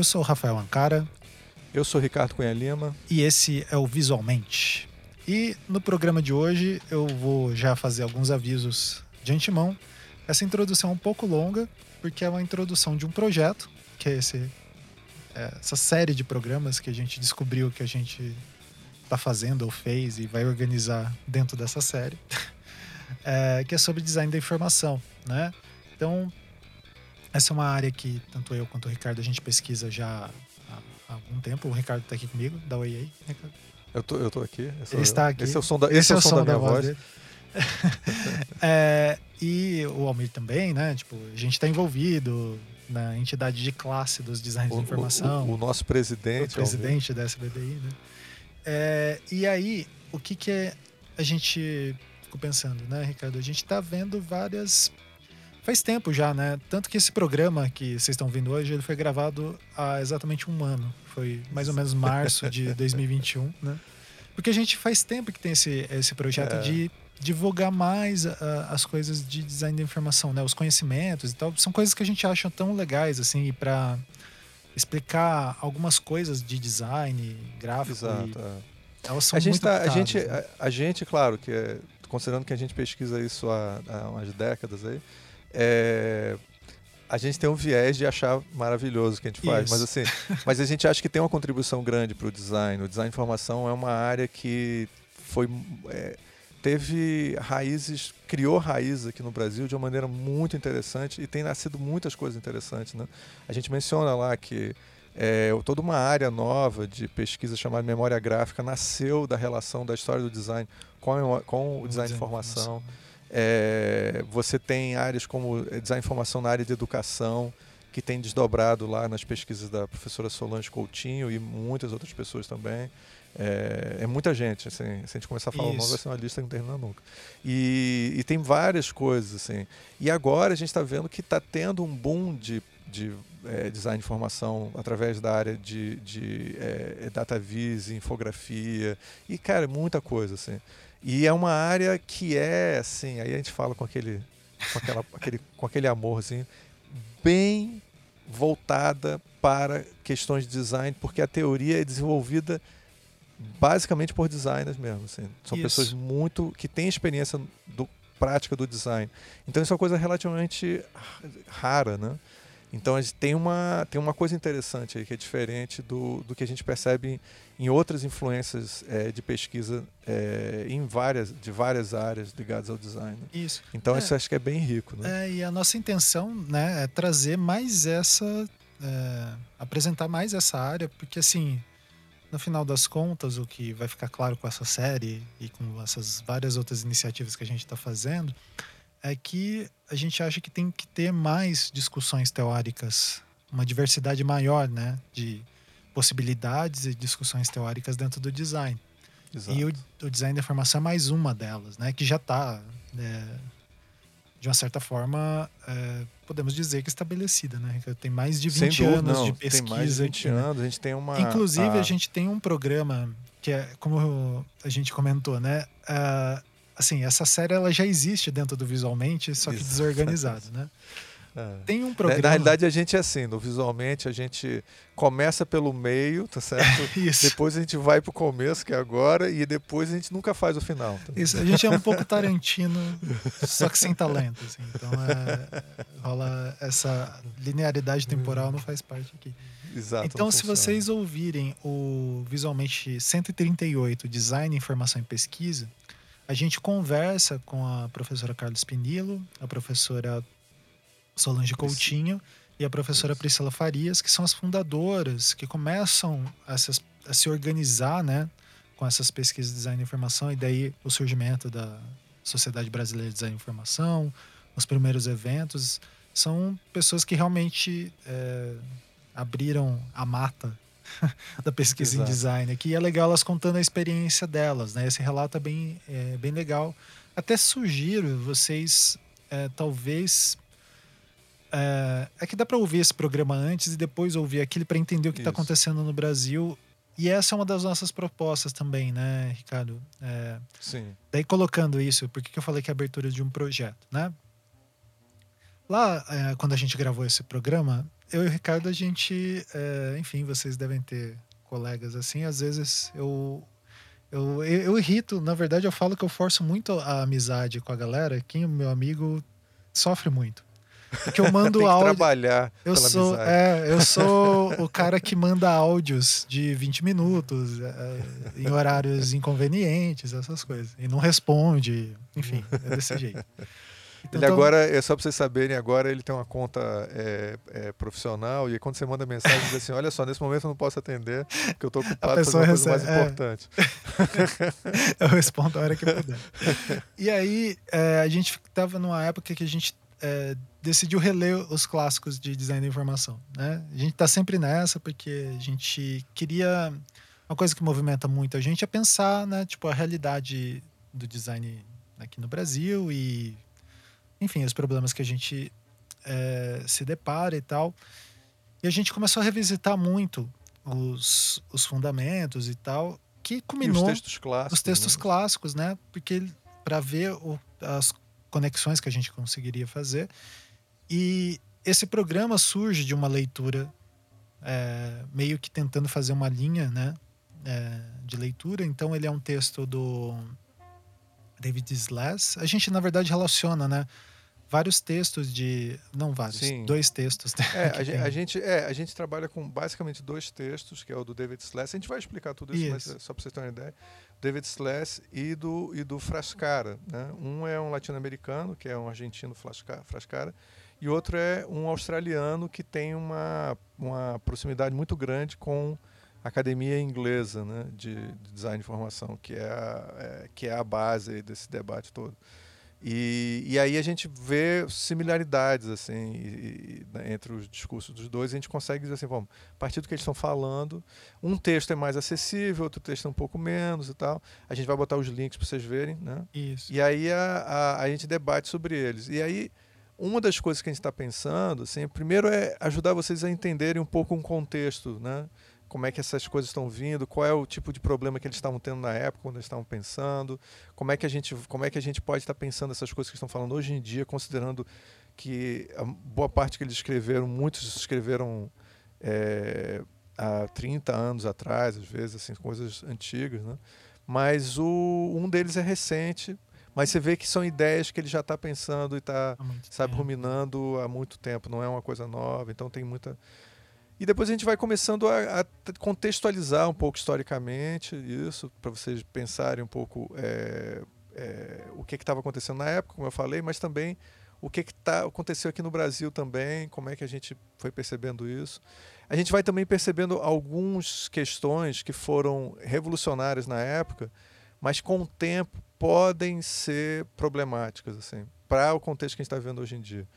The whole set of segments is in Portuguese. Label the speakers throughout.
Speaker 1: Eu sou o Rafael Ancara.
Speaker 2: Eu sou Ricardo Cunha Lima.
Speaker 1: E esse é o Visualmente. E no programa de hoje eu vou já fazer alguns avisos de antemão. Essa introdução é um pouco longa, porque é uma introdução de um projeto, que é, esse, é essa série de programas que a gente descobriu que a gente está fazendo ou fez e vai organizar dentro dessa série, é, que é sobre design da informação, né? Então, essa é uma área que tanto eu quanto o Ricardo a gente pesquisa já há algum tempo. O Ricardo está aqui comigo, dá oi aí, Ricardo.
Speaker 2: Eu tô, eu tô aqui.
Speaker 1: Ele está aqui.
Speaker 2: Esse é o som da, esse esse é o som da, da minha voz. voz.
Speaker 1: é, e o Almir também, né? Tipo, a gente está envolvido na entidade de classe dos designers de informação.
Speaker 2: O, o, o, nosso presidente.
Speaker 1: O presidente da SBDI, né? É, e aí, o que que é, a gente ficou pensando, né, Ricardo? A gente está vendo várias faz tempo já, né? Tanto que esse programa que vocês estão vendo hoje, ele foi gravado há exatamente um ano. Foi mais ou menos março de 2021, né? Porque a gente faz tempo que tem esse, esse projeto é. de divulgar mais uh, as coisas de design da informação, né? Os conhecimentos e tal. São coisas que a gente acha tão legais, assim, para explicar algumas coisas de design, gráfico.
Speaker 2: Exato.
Speaker 1: É. Elas são
Speaker 2: a gente
Speaker 1: muito
Speaker 2: tá, a gente,
Speaker 1: né?
Speaker 2: a, a, gente, claro, que é, considerando que a gente pesquisa isso há, há umas décadas aí, é, a gente tem um viés de achar maravilhoso o que a gente faz, mas assim, mas a gente acha que tem uma contribuição grande para o design. O design de informação é uma área que foi é, teve raízes, criou raízes aqui no Brasil de uma maneira muito interessante e tem nascido muitas coisas interessantes, né? A gente menciona lá que é, toda uma área nova de pesquisa chamada memória gráfica nasceu da relação da história do design com, a, com o design de informação. informação. É, você tem áreas como design de informação na área de educação, que tem desdobrado lá nas pesquisas da professora Solange Coutinho e muitas outras pessoas também. É, é muita gente, assim, se a gente começar a falar Isso. o nome, vai ser uma lista que não termina nunca. E, e tem várias coisas, assim. E agora a gente está vendo que está tendo um boom de, de é, design de informação através da área de, de é, data vis, infografia, e, cara, muita coisa, assim. E é uma área que é, assim, aí a gente fala com aquele, com aquela, aquele, com aquele amor, assim, bem voltada para questões de design, porque a teoria é desenvolvida basicamente por designers mesmo. Assim. São isso. pessoas muito que têm experiência do, prática do design. Então isso é uma coisa relativamente rara, né? Então a gente tem uma, tem uma coisa interessante aí que é diferente do, do que a gente percebe em, outras influências é, de pesquisa é, em várias, de várias áreas ligadas ao design.
Speaker 1: Isso.
Speaker 2: Então é, isso acho que é bem rico.
Speaker 1: Né? É, e a nossa intenção né, é trazer mais essa. É, apresentar mais essa área, porque assim, no final das contas, o que vai ficar claro com essa série e com essas várias outras iniciativas que a gente está fazendo é que a gente acha que tem que ter mais discussões teóricas, uma diversidade maior, né, de possibilidades e discussões teóricas dentro do design. Exato. E o, o, design da informação é mais uma delas, né, que já está, é, de uma certa forma, é, podemos dizer que estabelecida, né? Tem mais de 20
Speaker 2: dúvida,
Speaker 1: anos
Speaker 2: não,
Speaker 1: de pesquisa.
Speaker 2: Tem mais de 20 aqui, né? anos, né? a gente tem uma.
Speaker 1: Inclusive, a... a... gente tem um programa que é, como a gente comentou, né? Uh, assim, essa série ela já existe dentro do Visualmente, só que Exato. desorganizado, né? É. Tem um programa.
Speaker 2: Na, na, realidade, a gente é assim, no visualmente a gente começa pelo meio, tá certo?
Speaker 1: Isso.
Speaker 2: Depois a gente vai pro começo, que é agora, e depois a gente nunca faz o final.
Speaker 1: Tá? Isso, a gente é um pouco Tarantino, só que sem talento. Assim. Então é, rola essa linearidade temporal não faz parte aqui.
Speaker 2: Exato.
Speaker 1: Então, se vocês ouvirem o visualmente 138, Design, Informação e Pesquisa, a gente conversa com a professora Carlos Pinilo, a professora Solange Coutinho e a professora Priscila Farias, que são as fundadoras que começam a se, a se organizar né, com essas pesquisas de design e informação, e daí o surgimento da Sociedade Brasileira de Design e Informação, os primeiros eventos. São pessoas que realmente é, abriram a mata da pesquisa Exato. em design aqui. E é legal elas contando a experiência delas, né? Esse relato é bem, é, bem legal. Até sugiro vocês, é, talvez. É, é, que dá para ouvir esse programa antes e depois ouvir aquele para entender o que está acontecendo no Brasil. E essa é uma das nossas propostas também, né, Ricardo? É,
Speaker 2: Sim.
Speaker 1: Daí colocando isso, por que eu falei que é a abertura de um projeto, né? Lá, é, quando a gente gravou esse programa, eu e o Ricardo, a gente, é, enfim, vocês devem ter colegas assim, às vezes eu, eu, eu, eu, irrito, na verdade eu falo que eu forço muito a amizade com a galera, quem é meu amigo sofre muito. Porque eu mando
Speaker 2: Tem que
Speaker 1: áudio.
Speaker 2: trabalhar.
Speaker 1: Eu sou,
Speaker 2: amizade.
Speaker 1: é, eu sou o cara que manda áudios de 20 minutos, é, em horários inconvenientes, essas coisas. E não responde, enfim, é desse jeito.
Speaker 2: Então, ele agora, é só para vocês saberem, agora ele tem uma conta é, é, profissional e quando você manda mensagem diz assim, olha só, nesse momento eu não posso atender, porque eu estou ocupado fazendo coisa mais é. importante.
Speaker 1: eu respondo a hora que puder. E aí, é, a gente estava numa época que a gente é, decidiu reler os clássicos de design da informação. Né? A gente está sempre nessa porque a gente queria uma coisa que movimenta muito a gente é pensar, né, tipo a realidade do design aqui no Brasil e enfim os problemas que a gente é, se depara e tal. E a gente começou a revisitar muito os, os fundamentos e tal, que culminou
Speaker 2: e os textos clássicos,
Speaker 1: os textos né? clássicos, né? Porque para ver o, as conexões que a gente conseguiria fazer. E esse programa surge de uma leitura é, meio que tentando fazer uma linha né, é, de leitura. Então, ele é um texto do David Sless. A gente, na verdade, relaciona né, vários textos de. Não vários, Sim. dois textos. Né,
Speaker 2: é, a, gente, a, gente, é, a gente trabalha com basicamente dois textos, que é o do David Sless. A gente vai explicar tudo isso, isso. mas só para vocês terem uma ideia. David Sless e do, e do Frascara. Né? Um é um latino-americano, que é um argentino Frascara, e outro é um australiano que tem uma, uma proximidade muito grande com a academia inglesa né? de, de design de informação, que é a, é, que é a base desse debate todo. E, e aí a gente vê similaridades assim e, e, né, entre os discursos dos dois, a gente consegue dizer assim, vamos, a partir do que eles estão falando, um texto é mais acessível, outro texto é um pouco menos e tal. A gente vai botar os links para vocês verem, né?
Speaker 1: Isso.
Speaker 2: E aí a, a, a gente debate sobre eles. E aí uma das coisas que a gente está pensando, assim, primeiro é ajudar vocês a entenderem um pouco um contexto, né? Como é que essas coisas estão vindo, qual é o tipo de problema que eles estavam tendo na época, quando eles estavam pensando, como é que a gente, como é que a gente pode estar pensando essas coisas que estão falando hoje em dia, considerando que a boa parte que eles escreveram, muitos escreveram é, há 30 anos atrás, às vezes, assim, coisas antigas, né? Mas o, um deles é recente, mas você vê que são ideias que ele já está pensando e está, sabe, ruminando há muito tempo, não é uma coisa nova, então tem muita e depois a gente vai começando a, a contextualizar um pouco historicamente isso, para vocês pensarem um pouco é, é, o que estava acontecendo na época, como eu falei, mas também o que, que tá, aconteceu aqui no Brasil também, como é que a gente foi percebendo isso. A gente vai também percebendo algumas questões que foram revolucionárias na época, mas com o tempo podem ser problemáticas assim, para o contexto que a gente está vivendo hoje em dia.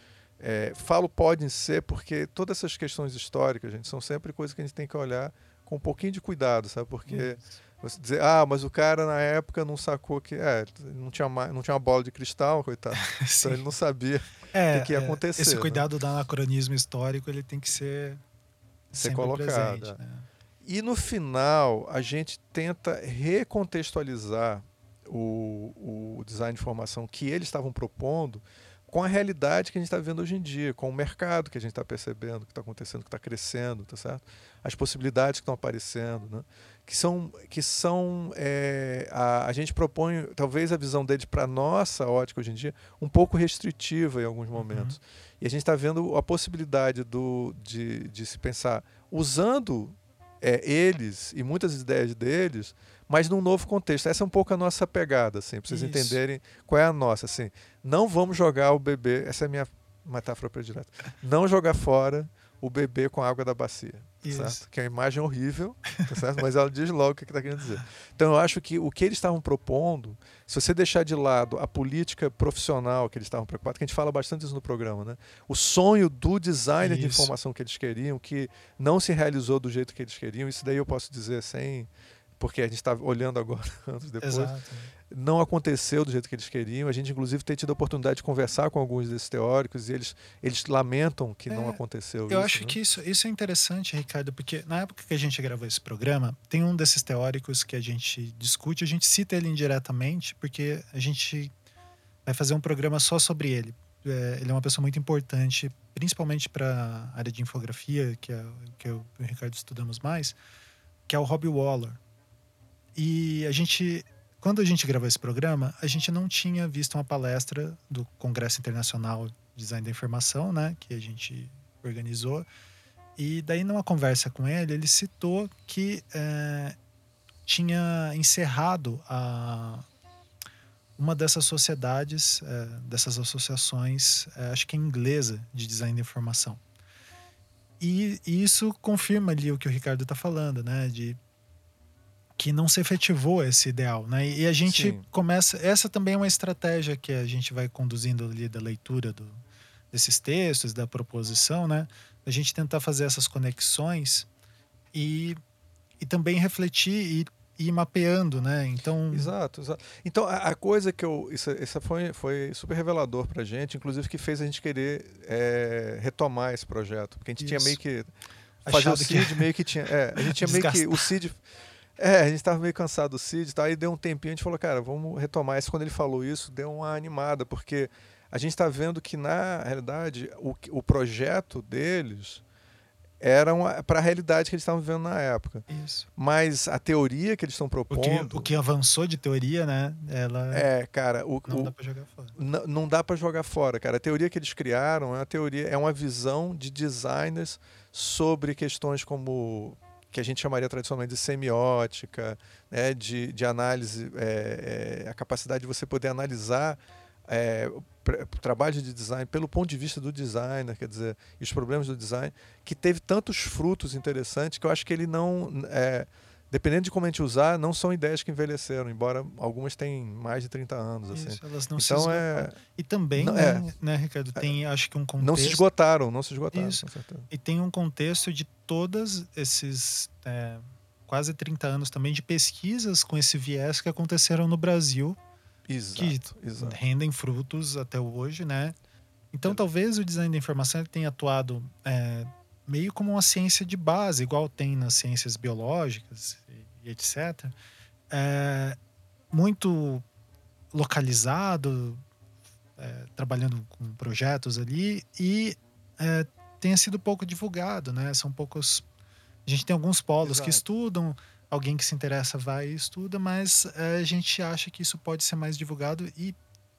Speaker 2: É, falo podem ser porque todas essas questões históricas, gente, são sempre coisas que a gente tem que olhar com um pouquinho de cuidado, sabe? Porque você dizer, ah, mas o cara na época não sacou que é, não tinha não tinha uma bola de cristal, coitado. então ele não sabia é, o que, que ia é, acontecer.
Speaker 1: Esse
Speaker 2: né?
Speaker 1: cuidado né? do anacronismo histórico, ele tem que ser ser colocado. Presente, é. né?
Speaker 2: E no final, a gente tenta recontextualizar o, o design de formação que eles estavam propondo com a realidade que a gente está vivendo hoje em dia, com o mercado que a gente está percebendo, que está acontecendo, que está crescendo, tá certo? As possibilidades que estão aparecendo, né? Que são, que são é, a, a gente propõe talvez a visão deles para nossa ótica hoje em dia um pouco restritiva em alguns momentos. Uhum. E a gente está vendo a possibilidade do, de, de se pensar usando é, eles e muitas ideias deles mas num novo contexto. Essa é um pouco a nossa pegada, assim, para vocês Isso. entenderem qual é a nossa. Assim, não vamos jogar o bebê, essa é a minha metáfora predileta, não jogar fora o bebê com a água da bacia. Certo? Que é uma imagem horrível, tá mas ela diz logo o que está querendo dizer. Então eu acho que o que eles estavam propondo, se você deixar de lado a política profissional que eles estavam preocupados, que a gente fala bastante isso no programa, né? o sonho do designer isso. de informação que eles queriam, que não se realizou do jeito que eles queriam, isso daí eu posso dizer sem, porque a gente está olhando agora, anos depois. Exato. Não aconteceu do jeito que eles queriam. A gente, inclusive, tem tido a oportunidade de conversar com alguns desses teóricos e eles, eles lamentam que é, não aconteceu.
Speaker 1: Eu
Speaker 2: isso,
Speaker 1: acho
Speaker 2: né?
Speaker 1: que isso, isso é interessante, Ricardo, porque na época que a gente gravou esse programa, tem um desses teóricos que a gente discute, a gente cita ele indiretamente, porque a gente vai fazer um programa só sobre ele. é, ele é uma pessoa muito importante, principalmente para a área de infografia, que é que eu e o Ricardo estudamos mais, que é o Robbie Waller. E a gente, quando a gente gravou esse programa, a gente não tinha visto uma palestra do Congresso Internacional de Design da Informação, né, que a gente organizou. E daí, numa conversa com ele, ele citou que é, tinha encerrado a, uma dessas sociedades, é, dessas associações, é, acho que é inglesa, de design de informação. E, e isso confirma ali o que o Ricardo está falando, né? De que não se efetivou esse ideal, né? E a gente Sim. começa. Essa também é uma estratégia que a gente vai conduzindo ali da leitura do, desses textos, da proposição, né? A gente tentar fazer essas conexões e, e também refletir e ir mapeando, né? Então.
Speaker 2: Exato, exato. Então, a, a coisa que eu. Isso, isso foi, foi super revelador pra gente, inclusive que fez a gente querer é, retomar esse projeto. Porque a gente isso. tinha meio que. Fazer Achado o CID que... meio que tinha. É, a gente tinha meio que. O CID. É, a gente estava meio cansado do CID e tal, aí deu um tempinho, a gente falou, cara, vamos retomar isso. Quando ele falou isso, deu uma animada, porque a gente está vendo que, na realidade, o, o projeto deles eram para a realidade que eles estavam vivendo na época.
Speaker 1: Isso.
Speaker 2: Mas a teoria que eles estão propondo.
Speaker 1: O que, o que, avançou de teoria, né? Ela.
Speaker 2: É, cara. O,
Speaker 1: não
Speaker 2: o,
Speaker 1: dá para jogar fora.
Speaker 2: Não dá para jogar fora, cara. A teoria que eles criaram é uma teoria, é uma visão de designers sobre questões como que a gente chamaria tradicionalmente de semiótica, né, de, de análise, é, é, a capacidade de você poder analisar é, trabalho de design pelo ponto de vista do designer, quer dizer, e os problemas do design, que teve tantos frutos interessantes que eu acho que ele não, é, dependendo de como a gente usar, não são ideias que envelheceram, embora algumas tenham mais de 30 anos. Assim.
Speaker 1: Isso, elas não então, se é... E também, não, né, é, né, Ricardo, é. tem acho que um contexto...
Speaker 2: Não se esgotaram, não se esgotaram.
Speaker 1: Isso. E tem um contexto de todos esses é, quase 30 anos também de pesquisas com esse viés que aconteceram no Brasil,
Speaker 2: Exato, que exato.
Speaker 1: rendem frutos até hoje, né? Então, é. talvez o design da informação tenha atuado é, meio como uma ciência de base, igual tem nas ciências biológicas e, etc. É, muito localizado, é, trabalhando com projetos ali e é, tenha sido pouco divulgado, né? São poucos. A gente tem alguns polos Exato. que estudam alguém que se interessa vai e estuda, mas é, a gente acha que isso pode ser mais divulgado e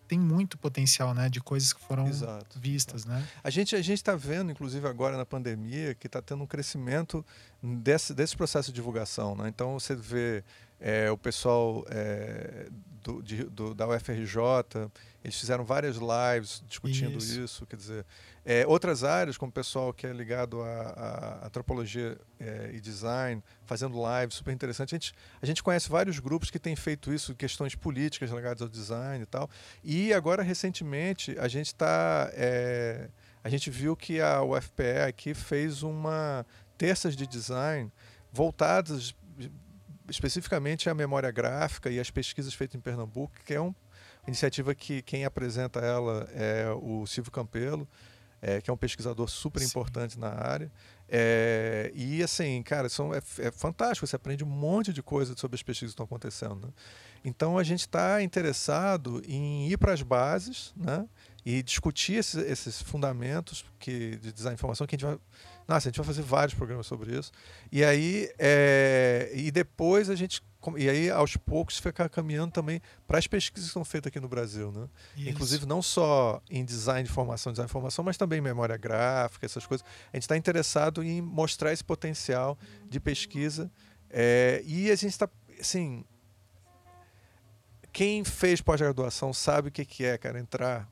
Speaker 1: tem muito potencial, né, de coisas que foram Exato. vistas, né?
Speaker 2: A gente a gente está vendo, inclusive agora na pandemia, que está tendo um crescimento desse desse processo de divulgação, né? Então você vê é, o pessoal é, do, de, do, da UFRJ, eles fizeram várias lives discutindo isso, isso quer dizer, é, outras áreas, como o pessoal que é ligado à, antropologia é, e design, fazendo lives, super interessante. A gente, a gente conhece vários grupos que têm feito isso, questões políticas ligadas ao design e tal. E agora, recentemente, a gente está. É, a gente viu que a UFPE aqui fez uma terças de design voltadas especificamente à memória gráfica e às pesquisas feitas em Pernambuco, que é uma iniciativa que quem apresenta ela é o Silvio Campelo é, que é um pesquisador super Sim. importante na área. É, e assim, cara, são, é, é, fantástico, você aprende um monte de coisa sobre as pesquisas que estão acontecendo. Né? Então a gente está interessado em ir para as bases né? e discutir esses, esses, fundamentos que, de design de informação que a gente vai. Nossa, a gente vai fazer vários programas sobre isso. E aí, é, e depois a gente e aí aos poucos ficar caminhando também para as pesquisas que são feitas aqui no Brasil, né? Inclusive não só em design de informação, design de informação, mas também em memória gráfica, essas coisas. A gente está interessado em mostrar esse potencial de pesquisa é, e a gente está, assim, quem fez pós-graduação sabe o que, que é, cara, entrar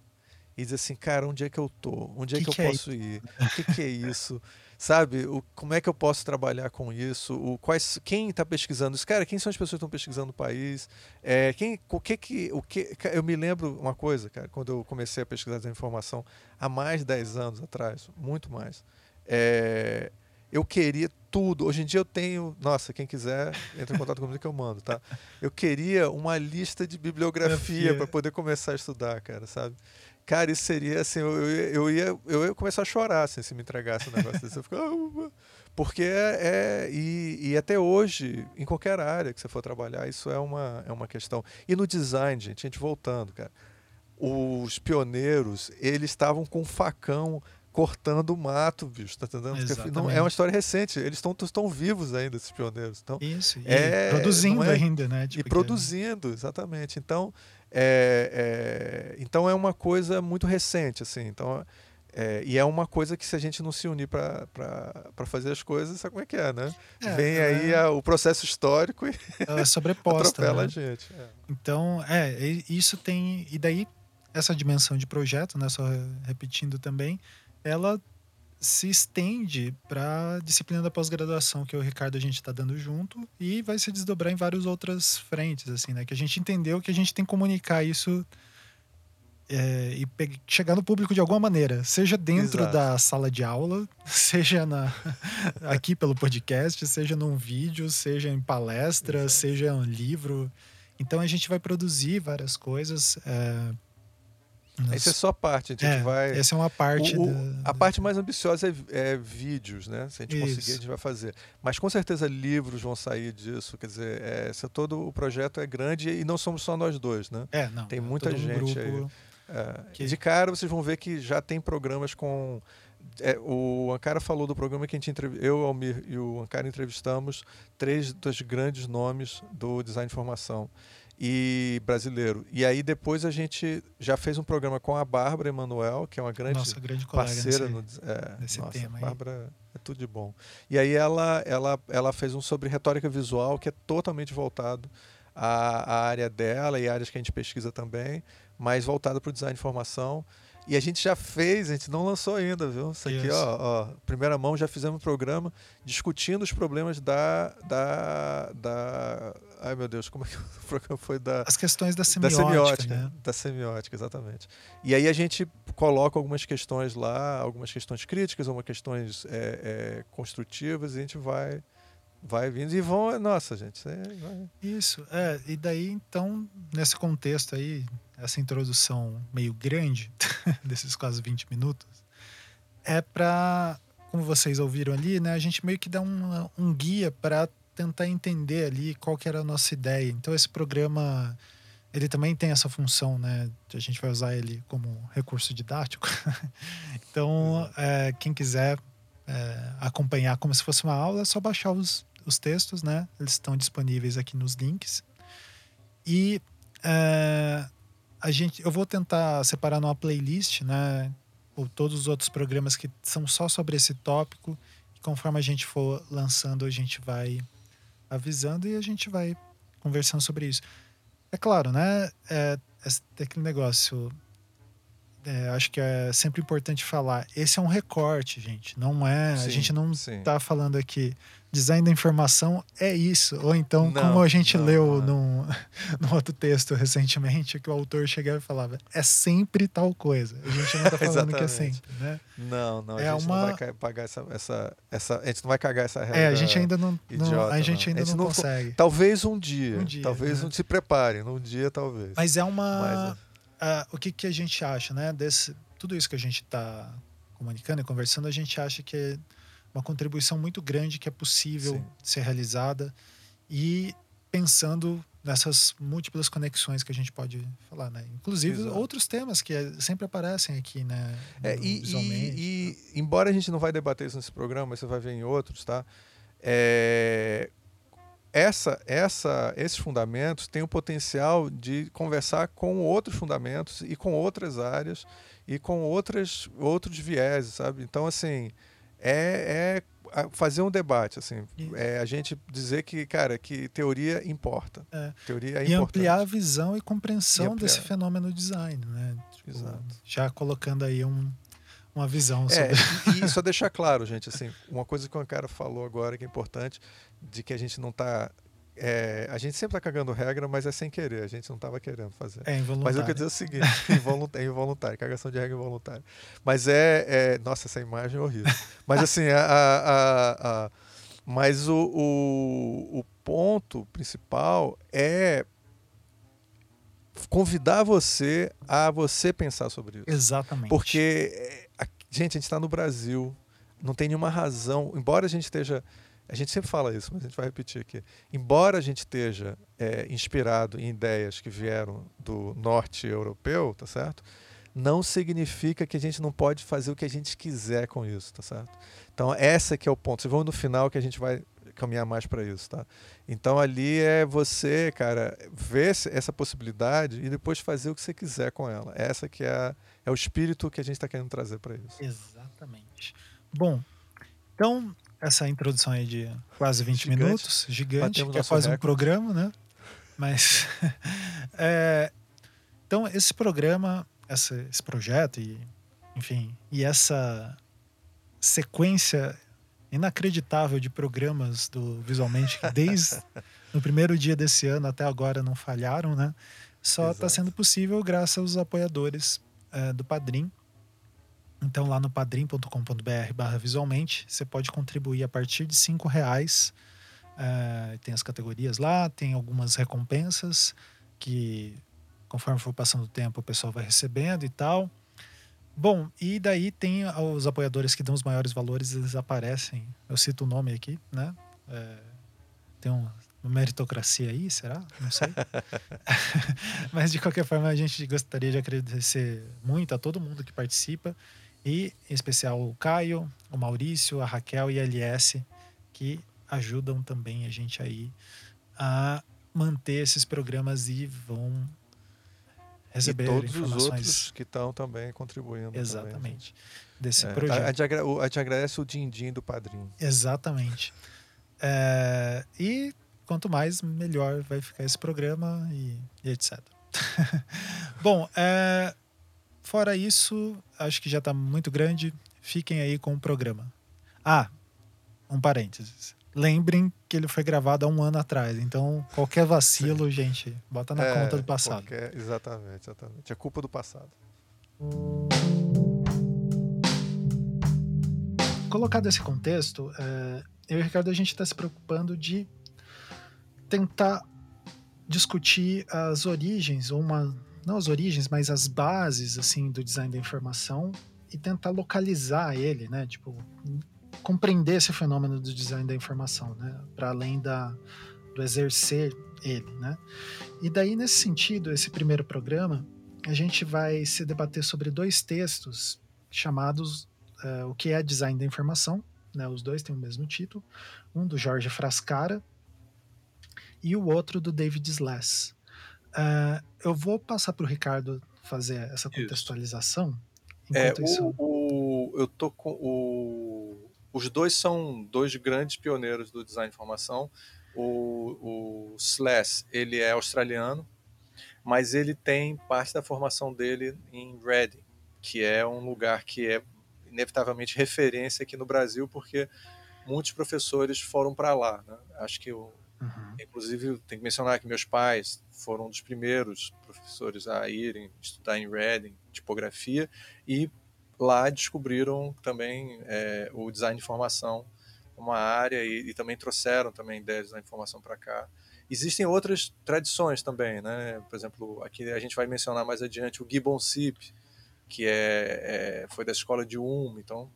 Speaker 2: e dizer assim, cara, onde é que eu tô? Onde é que, que, que eu é posso ir? O que, que é isso? sabe? O, como é que eu posso trabalhar com isso? O, quais, quem está pesquisando isso? Cara, quem são as pessoas que estão pesquisando o país? É, quem, o que que, o que, eu me lembro uma coisa, cara, quando eu comecei a pesquisar essa informação há mais de 10 anos atrás, muito mais. É, eu queria tudo. Hoje em dia eu tenho, nossa, quem quiser, entra em contato comigo que eu mando, tá? Eu queria uma lista de bibliografia para poder começar a estudar, cara, sabe? Cara, isso seria assim, eu, eu, ia, eu ia começar a chorar assim, se me entregasse um negócio desse. Eu ficava, ah, porque é, é e, e, até hoje, em qualquer área que você for trabalhar, isso é uma, é uma questão. E no design, gente, a gente voltando, cara. os pioneiros, eles estavam com um facão cortando o mato, bicho, tá entendendo? não, é uma história recente, eles estão vivos ainda, esses pioneiros. Então,
Speaker 1: Isso, e é, produzindo é, ainda, né?
Speaker 2: Tipo e produzindo, que... exatamente. Então é, é, então é uma coisa muito recente, assim. Então, é, e é uma coisa que se a gente não se unir para fazer as coisas, sabe como é que é, né? É, Vem aí a, o processo histórico e
Speaker 1: ela é sobreposta,
Speaker 2: atropela
Speaker 1: né?
Speaker 2: a gente. É.
Speaker 1: Então, é, isso tem... E daí, essa dimensão de projeto, né, só repetindo também, ela se estende para a disciplina da pós-graduação que o Ricardo a gente está dando junto e vai se desdobrar em várias outras frentes, assim, né? Que a gente entendeu que a gente tem que comunicar isso é, e chegar no público de alguma maneira, seja dentro Exato. da sala de aula, seja na, aqui pelo podcast, seja num vídeo, seja em palestra, Exato. seja um livro. Então a gente vai produzir várias coisas. É,
Speaker 2: nos... Essa é só parte, a gente é, vai.
Speaker 1: Essa é uma parte. O,
Speaker 2: da... A parte mais ambiciosa é, é, vídeos, né? Se a gente Isso. conseguir, a gente vai fazer. Mas com certeza livros vão sair disso. Quer dizer, é, todo o projeto é grande e não somos só nós dois, né?
Speaker 1: É, não.
Speaker 2: Tem muita um gente aí. É, que... De cara, vocês vão ver que já tem programas com. É, o Ankara falou do programa que a gente eu, Almir e o Ankara entrevistamos três dos grandes nomes do design de formação e brasileiro. E aí depois a gente já fez um programa com a Bárbara Emanuel, que é uma grande,
Speaker 1: nossa, grande
Speaker 2: parceira
Speaker 1: nesse,
Speaker 2: no é,
Speaker 1: nesse
Speaker 2: nossa,
Speaker 1: tema.
Speaker 2: Bárbara é tudo de bom. E aí ela, ela, ela fez um sobre retórica visual que é totalmente voltado à, à área dela e áreas que a gente pesquisa também, mas voltado para o design de formação. E a gente já fez, a gente não lançou ainda, viu? Isso aqui, ó, ó, primeira mão, já fizemos um programa discutindo os problemas da, da, da. Ai meu Deus, como é que o programa foi da.
Speaker 1: As questões da semiótica. Da semiótica, né?
Speaker 2: da semiótica, exatamente. E aí a gente coloca algumas questões lá, algumas questões críticas, algumas questões é, é, construtivas, e a gente vai vai vindo e vão, nossa, gente. É,
Speaker 1: Isso, é, e daí então, nesse contexto aí, essa introdução meio grande, desses quase 20 minutos, é para, como vocês ouviram ali, né, a gente meio que dá um, um guia para tentar entender ali qual que era a nossa ideia. Então esse programa ele também tem essa função, né? A gente vai usar ele como recurso didático. então, é, quem quiser é, acompanhar como se fosse uma aula, é só baixar os, os textos, né? Eles estão disponíveis aqui nos links. E é, a gente, eu vou tentar separar numa playlist, né? Ou todos os outros programas que são só sobre esse tópico. E conforme a gente for lançando, a gente vai avisando e a gente vai conversando sobre isso. É claro, né? É, é aquele negócio é, acho que é sempre importante falar. Esse é um recorte, gente. Não é. Sim, a gente não está falando aqui. Design da informação é isso. Ou então, não, como a gente não, leu não. Num, num outro texto recentemente, que o autor chegava e falava: é sempre tal coisa. A gente não está falando que é sempre, né?
Speaker 2: Não, não. A é gente uma... não vai pagar essa, essa, essa. A gente não vai cagar essa regra.
Speaker 1: É, a gente ainda não. Idiota, a gente ainda a gente não, consegue.
Speaker 2: Talvez um dia. Um dia talvez né? se prepare. Num dia, talvez.
Speaker 1: Mas é uma. Mas, é uh, o que, que a gente acha, né? Desse, tudo isso que a gente está comunicando e conversando, a gente acha que é uma contribuição muito grande que é possível Sim. ser realizada e pensando nessas múltiplas conexões que a gente pode falar, né? Inclusive Exato. outros temas que é, sempre aparecem aqui, né?
Speaker 2: É, e, e, e, embora a gente não vai debater isso nesse programa, mas você vai ver em outros, tá? É, essa, essa, esses fundamentos têm o potencial de conversar com outros fundamentos e com outras áreas e com outras, outros vieses, sabe? Então, assim, é, é fazer um debate, assim, é a gente dizer que, cara, que teoria importa. É. Teoria é
Speaker 1: e importante. ampliar a visão e compreensão e desse fenômeno design, né? Tipo, Exato. Já colocando aí um, uma visão
Speaker 2: é, sobre... É, e só deixar claro, gente, assim, uma coisa que o cara falou agora que é importante, de que a gente não está é, a gente sempre está cagando regra, mas é sem querer, a gente não estava querendo fazer.
Speaker 1: É involuntário.
Speaker 2: Mas eu quero dizer o seguinte: involuntário, é involuntário, cagação de regra involuntária. Mas é, é, Nossa, essa imagem é horrível. Mas assim, a, a, a, mas o, o, o ponto principal é convidar você a você pensar sobre isso.
Speaker 1: Exatamente.
Speaker 2: Porque, gente, a gente está no Brasil, não tem nenhuma razão, embora a gente esteja a gente sempre fala isso, mas a gente vai repetir aqui. Embora a gente esteja é, inspirado em ideias que vieram do norte europeu, tá certo? Não significa que a gente não pode fazer o que a gente quiser com isso, tá certo? Então, essa que é o ponto. Vocês vão no final que a gente vai caminhar mais para isso, tá? Então ali é você, cara, ver essa possibilidade e depois fazer o que você quiser com ela. Essa que é, é o espírito que a gente está querendo trazer para isso.
Speaker 1: Exatamente. Bom, então essa introdução aí de quase 20 gigante. minutos, gigante, Batemos que é quase recorde. um programa, né? Mas é, então esse programa, essa, esse projeto e enfim, e essa sequência inacreditável de programas do Visualmente que desde no primeiro dia desse ano até agora não falharam, né? Só está sendo possível graças aos apoiadores é, do Padrim. Então lá no padrim.com.br barra visualmente você pode contribuir a partir de cinco reais. É, tem as categorias lá, tem algumas recompensas que conforme for passando o tempo o pessoal vai recebendo e tal. Bom, e daí tem os apoiadores que dão os maiores valores, eles aparecem. Eu cito o nome aqui, né? É, tem um, uma meritocracia aí, será? Não sei. Mas de qualquer forma, a gente gostaria de agradecer muito a todo mundo que participa. E em especial o Caio, o Maurício, a Raquel e a LS, que ajudam também a gente aí a manter esses programas e vão receber
Speaker 2: e todos informações. os outros que estão também contribuindo.
Speaker 1: Exatamente. Também. Desse é, projeto.
Speaker 2: A gente, agradece o din-din do padrinho.
Speaker 1: Exatamente. É, e quanto mais, melhor vai ficar esse programa e, e etc. Bom, é, fora isso, acho que já está muito grande. Fiquem aí com o programa. Ah, um parênteses lembrem que ele foi gravado há um ano atrás. Então, qualquer vacilo, Sim. gente, bota na é, conta do passado.
Speaker 2: Qualquer, exatamente, exatamente. É culpa do passado.
Speaker 1: Colocado esse contexto, é, eu e o Ricardo, a gente está se preocupando de tentar discutir as origens, ou uma, não as origens, mas as bases, assim, do design da informação e tentar localizar ele, né? Tipo, compreender esse fenômeno do design da informação, né? Para além da, do exercer ele, né? E daí, nesse sentido, esse primeiro programa, a gente vai se debater sobre dois textos chamados uh, O que é Design da Informação, né? Os dois têm o mesmo título. Um do Jorge Frascara e o outro do David Sless. Uh, eu vou passar para o Ricardo fazer essa contextualização.
Speaker 2: É, o, isso... o, eu tô com o os dois são dois grandes pioneiros do design de informação. O, o Slash, ele é australiano, mas ele tem parte da formação dele em Reading, que é um lugar que é inevitavelmente referência aqui no Brasil, porque muitos professores foram para lá. Né? Acho que, eu, uhum. inclusive, tem que mencionar que meus pais foram dos primeiros professores a irem estudar em Reading, tipografia, e lá descobriram também é, o design de informação uma área e, e, também trouxeram também ideias da informação para cá. Existem outras tradições também, né? Por exemplo, aqui a gente vai mencionar mais adiante o Gibbon Sip, que é, é, foi da escola de UM. Então,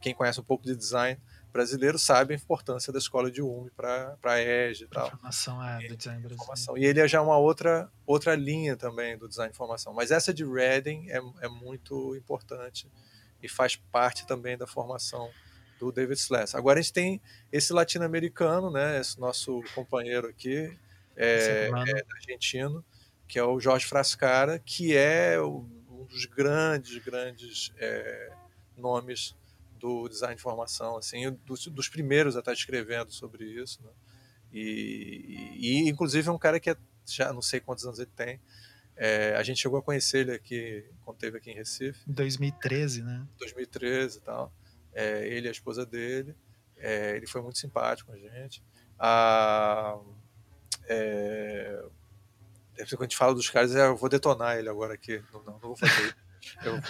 Speaker 2: quem conhece um pouco de design brasileiro sabe a importância da escola de UME para a EGE e tal.
Speaker 1: Informação é, do design brasileiro.
Speaker 2: E ele é já uma outra, outra linha também do design de informação. Mas essa de Reading é, é muito importante e faz parte também da formação do David Sless. Agora a gente tem esse latino-americano, né, esse nosso companheiro aqui, é, é argentino, que é o Jorge Frascara, que é um dos grandes, grandes é, nomes do design de informação, assim, dos, dos primeiros a estar escrevendo sobre isso, né? e, e, inclusive é um cara que é, já não sei quantos anos ele tem, é, a gente chegou a conhecer ele aqui quando esteve aqui em Recife.
Speaker 1: Em 2013, né?
Speaker 2: 2013 e tal. É, ele e a esposa dele. É, ele foi muito simpático com a gente. A, é, quando a gente fala dos caras, eu vou detonar ele agora aqui. Não, não, não vou fazer isso. Eu,